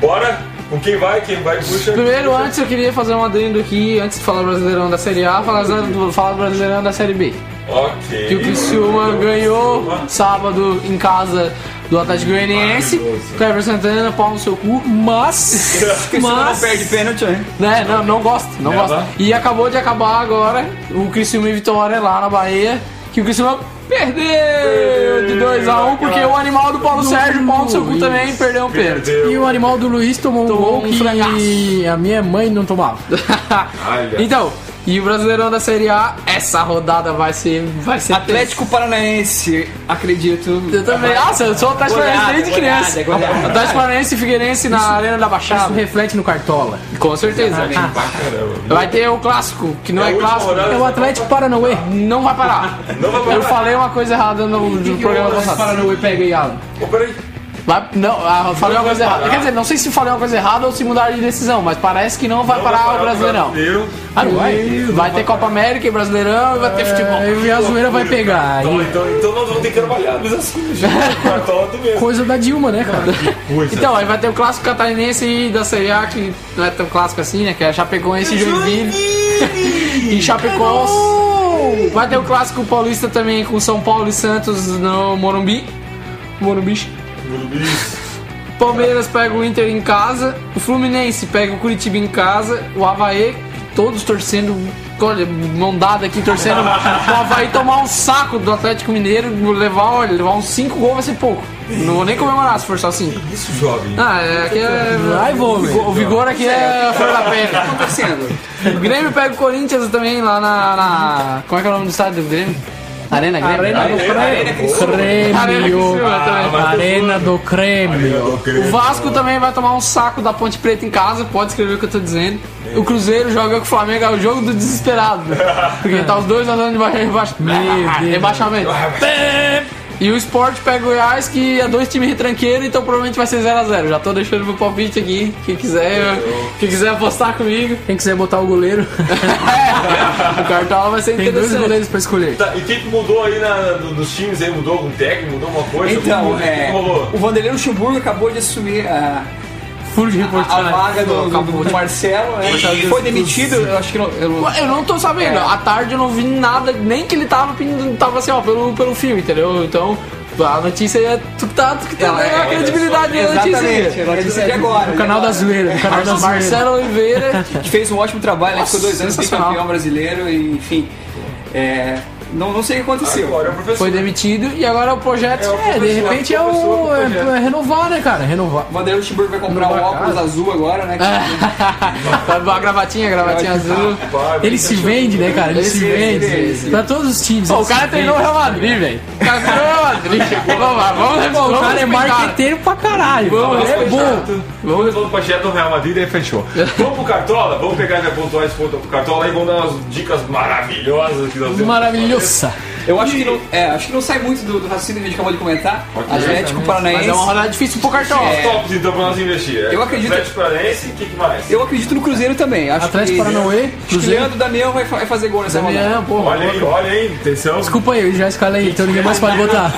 Bora? Com quem vai? Quem vai? Puxa. Primeiro, puxa. antes eu queria fazer um adendo aqui, antes de falar Brasileirão da Série A, falar do, falar Brasileirão da Série B. Ok. Que o Criciúma ganhou sábado em casa do Atlético Goianiense. Cleber Santana, pau no seu cu. Mas. Cristiano não Mas. perde pênalti, né? Né? Não, não gosto, não Nela. gosto. E acabou de acabar agora o Criciúma e Vitória lá na Bahia, que o Criciúma perdeu de 2x1, porque o animal do Paulo Sérgio, pau no seu cu também, perdeu um pênalti. E o animal do Luiz tomou um Tomou gol um que frangaço. a minha mãe não tomava. Então, e o Brasileirão da Série A, essa rodada vai ser. Vai ser Atlético Paranaense, acredito. Eu também. Nossa, eu sou Atlético Paranaense desde criança. goleada, goleada. Atlético Paranaense e Figueirense na Arena da Isso Baixada. reflete no Cartola. Com certeza. Pra caramba. Vai ter o clássico, que não É é clássico. É o Atlético Paranauê. Não vai parar. Não vai parar. Eu falei uma coisa errada no, no programa O passado. Paranauê pega aí, Alan. Ô, peraí. Vai, não, ah, falei uma coisa errada. parar. Quer dizer, não sei se falei uma coisa errada ou se mudar de decisão, mas parece que não vai Não parar vai o Brasileirão. Brasileiro. Ah, não vai? Vai ter Copa América e Brasileirão e vai ter futebol. É, e a zoeira vai pegar. Então, então, então nós vamos ter que trabalhar mesmo assim. coisa da Dilma, né, cara? Coisa. Então, aí vai ter o clássico catarinense da Série A, que não é tão clássico assim, né? Que é Chapecoense e Joinville. e Chapecó. Vai ter o clássico paulista também com São Paulo e Santos no Morumbi. Morumbi. Palmeiras pega o Inter em casa, o Fluminense pega o Curitiba em casa, o Havaí, todos torcendo, olha, mão dada aqui, torcendo o Havaí tomar um saco do Atlético Mineiro, levar, olha, levar uns 5 gols vai ser pouco. Não vou nem comemorar se for só 5. Isso, jovem. Ah, é, aqui é. Vai, vou, o vigor aqui é flor da pena. acontecendo? O Grêmio pega o Corinthians também lá na. na- como é que é o nome do estádio do Grêmio? Arena Grêmio? Arena do Crêmio. O Vasco também vai tomar um saco da Ponte Preta em casa, pode escrever o que eu tô dizendo. O Cruzeiro joga com o Flamengo, é o jogo do desesperado. Porque tá os dois andando de Deus. rebaixamento. E o Sport pega o Goiás, que é dois times retranqueiros, então provavelmente vai ser 0x0. Já tô deixando meu palpite aqui. Quem quiser, quem quiser apostar comigo, Quem quiser botar o goleiro, o cartola vai ser tem dois interessante. goleiros pra escolher. Tá, e o que, que mudou aí na, no- nos times aí? Mudou algum técnico? Mudou alguma coisa? Então, o que, que é, rolou? o Vanderlei Luxemburgo acabou de assumir a, Furo de a reportagem. vaga do, do, do Marcelo, né? Foi demitido, eu acho que não, eu, Eu não tô sabendo. À tarde eu não vi nada, nem que ele tava pedindo, tava assim, ó, pelo, pelo filme, entendeu? Então, a notícia é tu que tá, tu que tá Ela dando a é- credibilidade da exatamente, notícia. a notícia de agora. No canal da zoeira, no canal da zoeira. Marcelo Oliveira. que fez um ótimo trabalho, né? ficou dois anos sensacional. campeão brasileiro e enfim. é, não, não sei o que aconteceu. Agora é o professor. Foi demitido e agora o projeto. É, o É, de repente é o. projeto. É, é renovar, né, cara? Renovar. O Vanderlei Luxemburgo vai comprar um vai óculos casa. azul agora, né? a gravatinha, a gravatinha azul. Ele se vende, né, cara? Ele se vende. esse. Pra todos os times. Pô, o cara treinou o. Real Madrid, velho. O cara treinou o Real Madrid. Vamos lá, vamos Pô, o vamos cara é marqueteiro pra caralho. Vamos Ele é bom. Vamos todo projeto do Real Madrid e fechou. Vamos pro Cartola? Vamos pegar pontuar esse ponto pro Cartola e vamos dar umas dicas maravilhosas que nós temos. Maravilhosa. Eu acho que não, é, acho que não sai muito do, do raciocínio que a gente acabou de comentar. Atlético Paranaense. Mas é uma rodada difícil pro cartão. Tops então pra nós investir. É Eu acredito- Atlético Paranaense, o que, que mais? Eu acredito no Cruzeiro também. Acho Atlético que, Paranauê, Acho que Cruzeiro. Leandro Damião vai, fa- vai fazer gol nessa rodada. Damião, porra. Olha aí, olha aí, atenção. Desculpa aí, eu já escalei, então ninguém mais pode botar.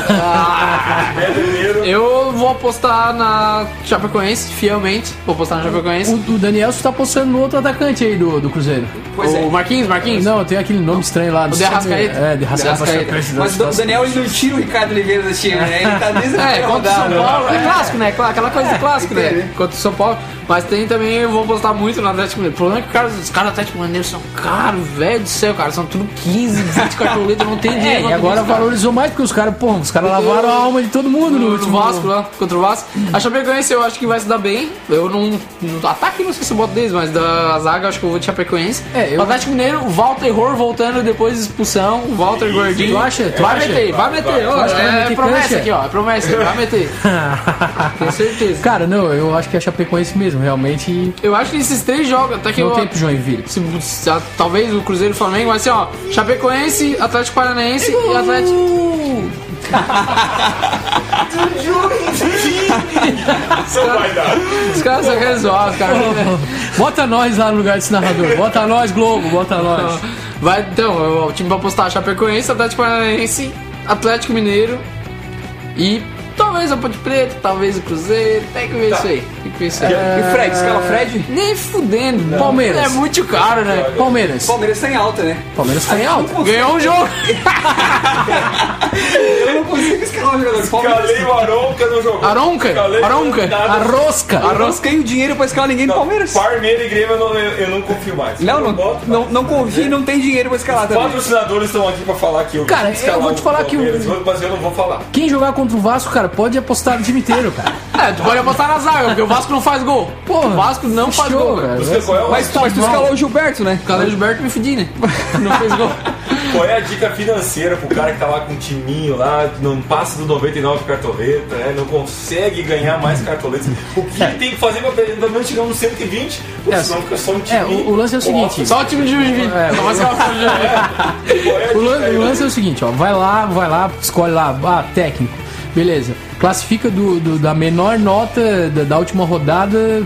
Pedreiro. Eu vou apostar na Chapecoense, fielmente. Vou apostar na Chapecoense. O, o Daniel está postando no outro atacante aí do, do Cruzeiro. Pois é. O Marquinhos, Marquinhos. Não, tem aquele nome estranho lá. O De Arrascaeta. É, de Arrascaeta. De Chapecoense Mas o Daniel ele não tira o Ricardo Oliveira da time, né? Ele tá desde a É, contra o São. Paulo. É clássico, né? Aquela coisa de clássico, entendi. né? Contra o São Paulo. Mas tem também, eu vou postar muito no Atlético Mineiro. O problema é que cara, os caras do Atlético Mineiro são caros, velho do céu, cara. São tudo 15, 20 cartoletas, não tem dinheiro. É, e agora valorizou mais porque os caras, pô, os caras lavaram a alma de todo mundo no último Vasco lá, contra o Vasco. A Chapecoense eu acho que vai se dar bem. Eu não. No ataque não sei se eu boto deles, mas da zaga eu acho que eu vou de Chapecoense. É, eu- O Atlético Mineiro, o Walter Horror voltando depois de expulsão. O Walter Gordinho. Tu acha? Tu vai acha? meter, vai meter. Ó, acha que vai é meter promessa cancha? aqui, ó. É promessa, vai meter. Tenho certeza. Cara, não, eu acho que é Chapecoense mesmo, realmente Eu acho que esses três jogos, até que não eu. tem pro Joinville. se- se- a- talvez o Cruzeiro e o Flamengo vai ser, ó, Chapecoense, Atlético Paranaense e Atlético. Vai dar. Os caras só querem zoar, os caras. Bota nós lá no lugar desse narrador. Bota nós, Globo, bota nós. Vai, então, o time vai postar Chapecoense, Atlético Paranaense, Atlético Mineiro e talvez a Ponte Preta, talvez o Cruzeiro. Tem que ver isso aí. Tem que ver isso aí. E o Fred, escala Fred? Nem fudendo. Palmeiras. É muito caro, né? Palmeiras. Palmeiras tá em alta, né? Palmeiras tá em alta. Ganhou um jogo. Eu não consigo escalar o jogador. Palmeiras Calei o Aronca no jogo. Aronca, Aronca. nada. A rosca. Eu não tenho dinheiro pra escalar ninguém do Palmeiras. Parmeira e Grêmio eu não, eu, eu não confio mais. Não, Eu não, não, mais. não confio e não tem dinheiro pra escalar também. Patrocinadores estão aqui pra falar que eu Cara, eu vou te o falar que o- Mas eu não vou falar. Quem jogar contra o Vasco, cara, pode apostar no time inteiro, cara. É, tu pode apostar na zaga, porque o Vasco não faz gol. Porra, o Vasco não faz show, gol, cara. velho. Você, qual, é o- Mas, tu- mas tu escalou o Gilberto, né? O Carlos Gilberto me fudi, né? Não fez gol. qual é a dica financeira pro cara que tá lá com um timinho lá, não passa do 99 cartoleta, né? Não consegue ganhar mais cartoletas. O que ele tem que fazer pra pelo menos chegar nos 120? Pô, É, senão fica só um É, timinho. o, o lance é o seguinte. Só o time de Juiz É, Só é O, lan- o lance é o seguinte, ó, vai lá, vai lá, escolhe lá, ah, técnico, beleza. Classifica do, do- da menor nota da, da última rodada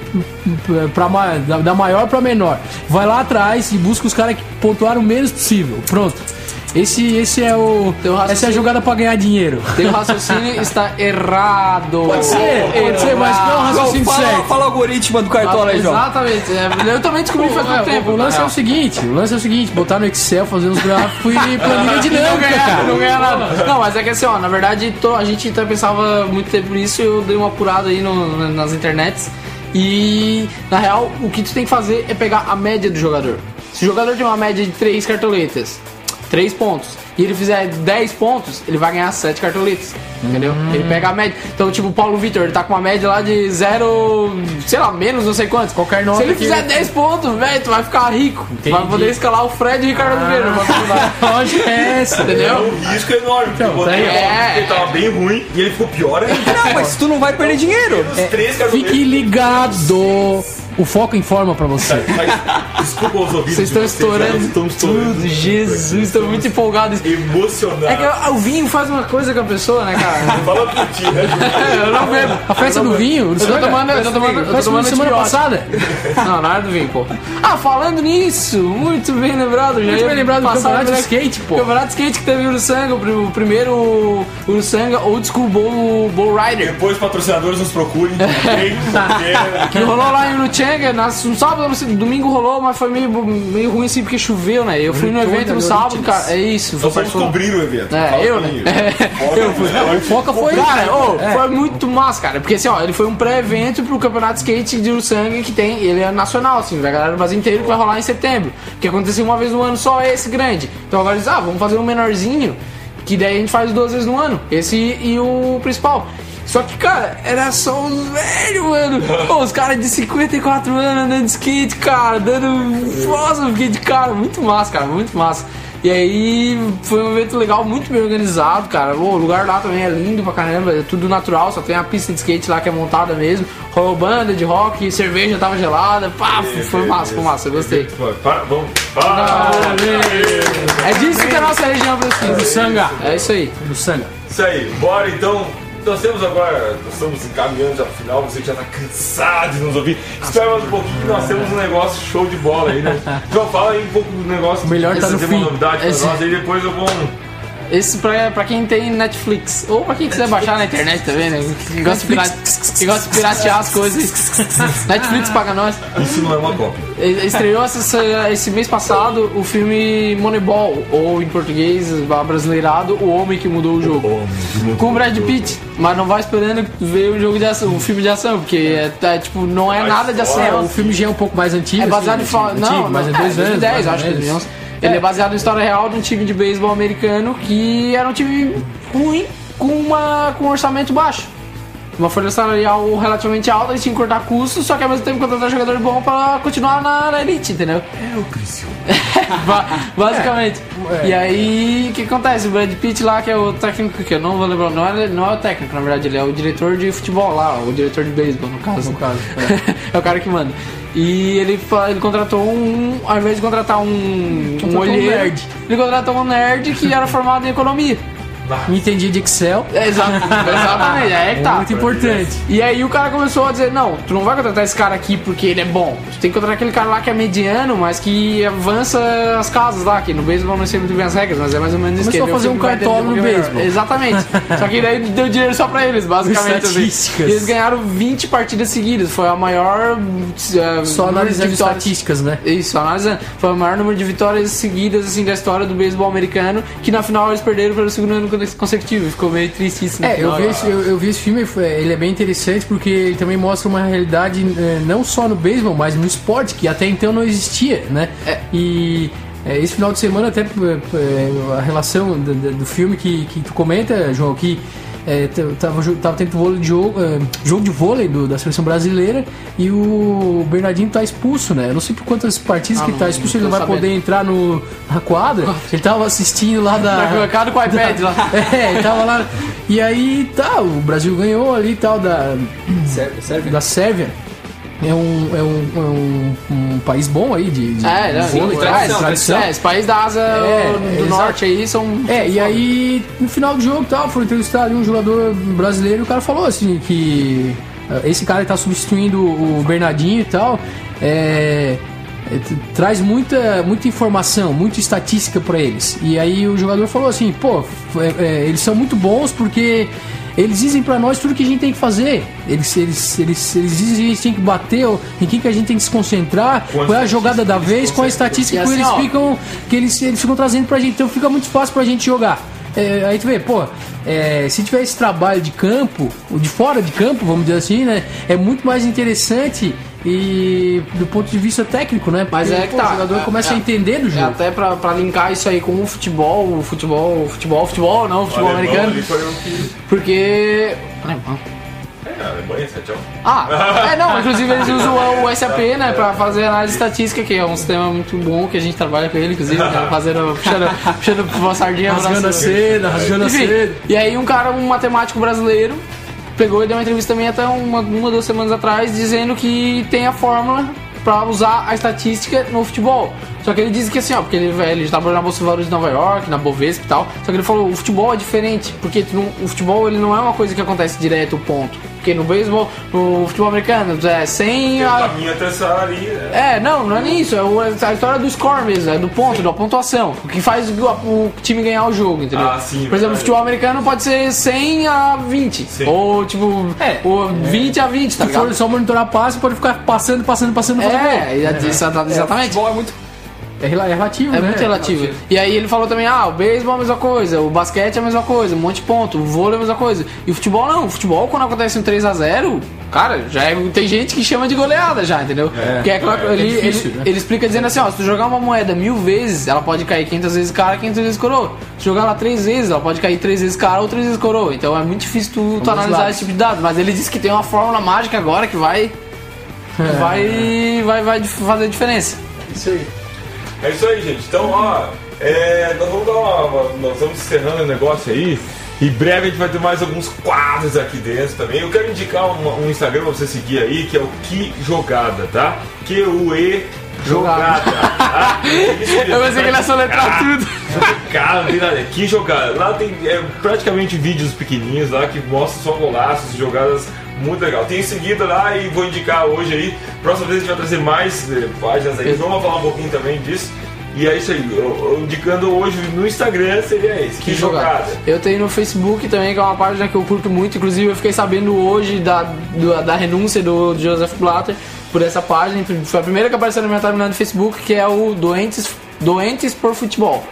pra, da, da maior pra menor. Vai lá atrás e busca os caras que pontuaram o menos possível. Pronto. Esse, esse é o. Essa é a jogada pra ganhar dinheiro. Teu raciocínio está errado. Pode ser, pode ser, mas não é um Não, raciocínio fala, certo. fala o algoritmo do cartola aí, João. Exatamente. É, eu também descobri faz É, tempo. o, o lance é o seguinte, o lance é o seguinte, botar no Excel, fazer uns gráficos e planilha não dinâmica, ganhar, cara. não ganhar nada. Não, mas é que assim, ó, na verdade, a gente até pensava muito tempo nisso eu dei uma apurada aí no- nas internets. E na real, o que tu tem que fazer é pegar a média do jogador. Se o jogador tem uma média de 3 cartoletas, 3 pontos, e ele fizer 10 pontos, ele vai ganhar 7 cartoletas. Entendeu? Hum. Ele pega a média. Então, tipo, o Paulo Vitor, ele tá com uma média lá de 0, sei lá, menos, não sei quantos. Qualquer nota Se ele fizer 10 pontos, velho, tu vai ficar rico. Tu vai Entendi. poder escalar o Fred e o Ricardo Oliveira. vai ajudar. A lógica é essa. É Entendeu? um risco enorme. porque eu Então, é. ele tava bem ruim e ele ficou pior ainda. Não, mas tu não vai perder dinheiro. Os três cartoletas. Fique ligado. O foco informa pra você. Mas, desculpa os ouvidos Vocês de estão vocês, estourando estão estourando. tudo. Jesus, estou muito empolgado. Emocionado. É que o vinho faz uma coisa com a pessoa, né, cara? Fala por ti, né, Ju? eu não bebo. A festa do vinho, Eu tô tomando, eu tô tomando, eu tô tomando semana passada. Não, era do vinho, pô. Ah, falando nisso, muito bem lembrado. Já Muito bem lembrado do campeonato de né? skate, pô. Campeonato de skate que teve o Uruçanga, o pri- o primeiro Uruçanga Old School Bull, Bull Rider. Depois, patrocinadores nos procurem. Que rolou lá em Luchanga, na- no sábado, no domingo rolou, mas foi meio, meio ruim assim porque choveu, né? Eu fui no evento no sábado, cara. É isso. Nós Foi vamos cobrir o evento. É, Fala eu, né? É, eu fui. O Foca foi. Cara, ô, É. foi muito massa, cara. Porque assim, ó, ele foi um pré-evento pro campeonato de skate de Uruçanga que tem. Ele é nacional, assim, da galera do Brasil inteiro que vai rolar em setembro. Que aconteceu uma vez no ano só, esse grande. Então agora eles, ah, vamos fazer um menorzinho. Que daí a gente faz duas vezes no ano. Esse e o principal. Só que, cara, era só os velhos, mano. Pô, os caras de 54 anos andando de skate, cara, dando. Nossa, fiquei de cara. Muito massa, cara, muito massa. E aí foi um evento legal, muito bem organizado, cara. Pô, o lugar lá também é lindo pra caramba, é tudo natural, só tem a pista de skate lá que é montada mesmo. Rolou banda de rock, cerveja tava gelada. Pá, foi massa, foi massa, eu gostei. Para, vamos. Para. É disso que a nossa região precisa. Do Sanga. É isso aí. Do Sanga. Isso aí, bora então. Nós temos agora, nós estamos encaminhando já pro final, você já tá cansado de nos ouvir. Espera mais um pouquinho que nós temos um negócio show de bola aí, né? Então fala aí um pouco do negócio. Melhor tá no fim. uma novidade pra Esse- nós aí, depois eu vou. Esse pra, pra quem tem Netflix. Ou pra quem quiser baixar na internet também, né? Que gosta, de pirate- que gosta de piratear as coisas. Netflix paga nós. Isso não é uma cópia. Estreou essa- esse mês passado o filme Moneyball, ou em português, brasileirado, O Homem que Mudou o Jogo. Com o Brad Pitt, mas não vai esperando ver um jogo de ação, um filme de ação, porque é, é, tipo, não é Mas nada de É, ação. o filme já é um pouco mais antigo. É baseado em assim, antigo, Não, mas é dois é, anos. 2010, mais ou acho que menos. 2011. Ele é baseado em história real de um time de beisebol americano que era um time ruim com, uma, com um orçamento baixo. Uma folha salarial relativamente alta, eles tinham que cortar custos, só que ao mesmo tempo contratar jogador bom pra continuar na, na elite, entendeu? É o Criciúma. Ba- Basicamente. É. E aí, o que acontece? O Brad Pitt lá, que é o técnico, que eu não vou lembrar, não é, não é o técnico, na verdade, ele é o diretor de futebol lá, o diretor de beisebol, no caso. No caso, é o cara que manda. E ele, ele contratou um, ao invés de contratar um, um Contratou um olheiro, nerd. ele contratou um nerd que era formado em economia. Não entendi de Excel. É, exa- exatamente, é que tá. Muito importante. E aí o cara começou a dizer, não, tu não vai contratar esse cara aqui porque ele é bom. Tu tem que contratar aquele cara lá que é mediano, mas que avança as casas lá, que no beisebol não sei muito bem as regras, mas é mais ou menos isso. Começou a fazer um cartola no beisebol. Exatamente. Só que daí deu dinheiro só pra eles, basicamente. assim. Estatísticas. Eles ganharam 20 partidas seguidas. Foi a maior. eh, Só de analisando estatísticas, né? isso, analisando. Foi o maior número de vitórias seguidas assim, da história do beisebol americano, que na final eles perderam pelo segundo ano consecutivo. Ficou meio triste isso. É, eu vi, esse, eu, eu vi esse filme, ele é bem interessante porque ele também mostra uma realidade eh, não só no beisebol, mas no esporte, que até então não existia, né? É. E eh, esse final de semana, até eh, a relação do filme que, que tu comenta, João, que t- tava, tava tendo vôlei de jogo, eh, jogo de vôlei do- da seleção brasileira e o Bernardinho tá expulso, né? Eu não sei por quantas partidas Ah, que tá não- expulso, não ele não vai sabendo. poder entrar no, na quadra. Ele tava assistindo lá da. Na com o iPad lá. É, ele tava lá. E aí, tá, o Brasil ganhou ali e tal, da, serve. da Sérvia. É um, é um, é um, um país bom aí de, de É, não, vôlei, tradição, é, tradição. É, esse país da Ásia É, do exato. norte aí são. É, e aí, no final do jogo tal, foram entrevistar ali um jogador brasileiro e o cara falou assim que eh, esse cara que tá substituindo o Bernardinho e tal, é, é, traz muita, muita informação, muita estatística pra eles. E aí o jogador falou assim, pô, é, é, eles são muito bons porque eles dizem pra nós tudo que a gente tem que fazer. Eles, eles, eles, eles dizem que a gente tem que bater, ou em quem que a gente tem que se concentrar, qual é a jogada da vez, qual é a estatística que assim, eles ó, ficam que eles, eles ficam trazendo pra gente, então fica muito fácil pra gente jogar. É, aí tu vê, pô, é, se tiver esse trabalho de campo, o de fora de campo, vamos dizer assim, né? É muito mais interessante e do ponto de vista técnico, né? Mas Porque, é que pô, tá, O jogador é- começa é- a entender do É jogo. até pra, pra linkar isso aí com o futebol, o futebol, o futebol, futebol, não, o futebol O americano. que. Porque. Alemão. É, Alemanha, 7 a 1. Ah, é não, inclusive eles usam o SAP, né, pra fazer análise estatística, que é um sistema muito bom que a gente trabalha com ele, inclusive, né, fazendo, puxando, puxando uma sardinha Rasgando a seda, rasgando a seda. e aí um cara, um matemático brasileiro, pegou e deu uma entrevista também até uma, uma duas semanas atrás, dizendo que tem a fórmula pra usar a estatística no futebol. Só que ele diz que assim, ó, porque ele, ele trabalhou na Bolsa de Valores de Nova York, na Bovespa e tal. Só que ele falou, o futebol é diferente, porque não- o futebol ele não é uma coisa que acontece direto, ponto. Porque no beisebol, no futebol americano, é sem Tem o a, essa ali, né? é, não, não é nem isso. É o- a história do score mesmo, é do ponto, da pontuação. O que faz o, o time ganhar o jogo, entendeu? Ah, sim, Por exemplo, verdade. o futebol americano pode ser 100 a 20. Sim. Ou, tipo, É. ou 20 a 20, tá Se for só monitorar passe, pode ficar passando, passando, passando. É, exa- exatamente. Futebol é muito. É, é relativo, É né? muito relativo. E aí ele falou também, ah, o beisebol é a mesma coisa, o basquete é a mesma coisa, um monte de ponto, o vôlei é a mesma coisa. E o futebol não, o futebol quando acontece um 3x0, cara, já é- tem gente que chama de goleada já, entendeu? Porque é aquela, é ele, difícil, ele, né? ele explica dizendo assim, ó, se tu jogar uma moeda mil vezes, ela pode cair 500 vezes cara, 500 vezes coroa. Se jogar ela três vezes, ela pode cair três vezes cara ou três vezes coroa. Então é muito difícil tu, tu analisar lados. esse tipo de dados. Mas ele disse que tem uma fórmula mágica agora que vai... Vai, vai, vai fazer diferença. Isso aí. É isso aí, gente. Então, ó, é, nós vamos dar uma, Nós vamos encerrando o negócio aí. Em breve a gente vai ter mais alguns quadros aqui dentro também. Eu quero indicar um, um Instagram pra você seguir aí, que é o Que Jogada, tá? Q-U-E Jogada. tá? Eu pensei que ele ia soletrar tudo. Cara. Que jogada. Lá tem é, praticamente vídeos pequenininhos lá que mostram só golaços e jogadas muito legal. Tenho seguido lá e vou indicar hoje aí. Próxima vez a gente vai trazer mais eh, páginas aí. Vamos falar um pouquinho também disso. E é isso aí. Eu, eu indicando hoje no Instagram seria esse. Que, jogada. Eu tenho no Facebook também, que é uma página que eu curto muito. Inclusive, eu fiquei sabendo hoje da, do- da renúncia do Joseph Blatter por essa página. Foi a primeira que apareceu na minha timeline do Facebook, que é o Doentes, Doentes por Futebol.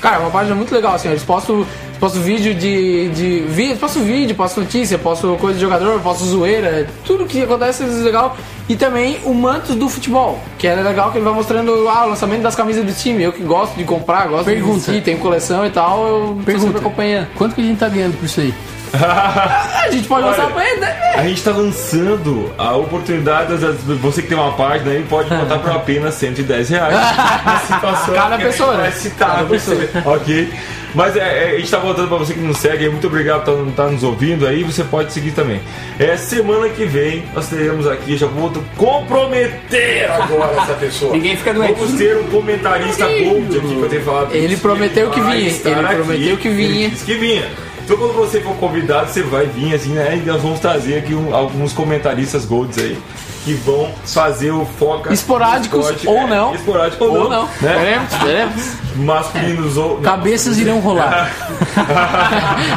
Cara, é uma página muito legal, assim. Eles postam, postam vídeo de. de vídeo, postam vídeo, postam notícia, postam coisa de jogador, postam zoeira, tudo que acontece é legal. E também o manto do futebol, que é legal que ele vai mostrando ah, o lançamento das camisas do time. Eu que gosto de comprar, gosto Pergunta. de vestir, tenho coleção e tal, eu Pergunta. sempre acompanhando. Quanto que a gente tá ganhando por isso aí? A gente pode Olha, lançar pra ele, né? A gente está lançando a oportunidade, das- você que tem uma página aí, pode botar por apenas 110 reais. Na situação Cada a pessoa, né? Cada você. Ok? Mas é, é, a gente está voltando para você que nos segue, aí, muito obrigado por estar nos ouvindo aí, você pode seguir também. É, semana que vem nós teremos aqui, já vou comprometer agora essa pessoa. Ninguém fica doente. Vamos ter um comentarista gold aqui que eu tenho falado. Ele isso, prometeu que vinha, ele aqui, prometeu que vinha. Ele disse que vinha. Então quando você for convidado, você vai vir assim, né? E nós vamos trazer aqui um- alguns comentaristas golds aí que vão fazer o foca Esporádicos esporte, ou é, não. esporádico ou, Ou não, não. né? Veremos, veremos. Masculinos ou Cabeças irão rolar.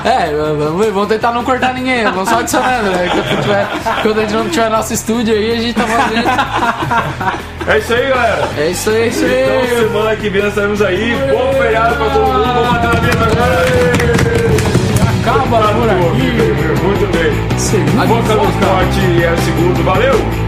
É, vamos, tentar não cortar ninguém, vamos só adicionando, né? Quando, tiver- quando a gente não tiver nosso estúdio aí, a gente tá fazendo. É isso aí, galera. É isso aí, é isso Então aí. semana que vem nós estaremos aí. Bom feriado pra todo mundo. Vamos bater na mesa agora. Acaba por aqui. Muito bem. Segundo Boca no esporte é o segundo. Valeu!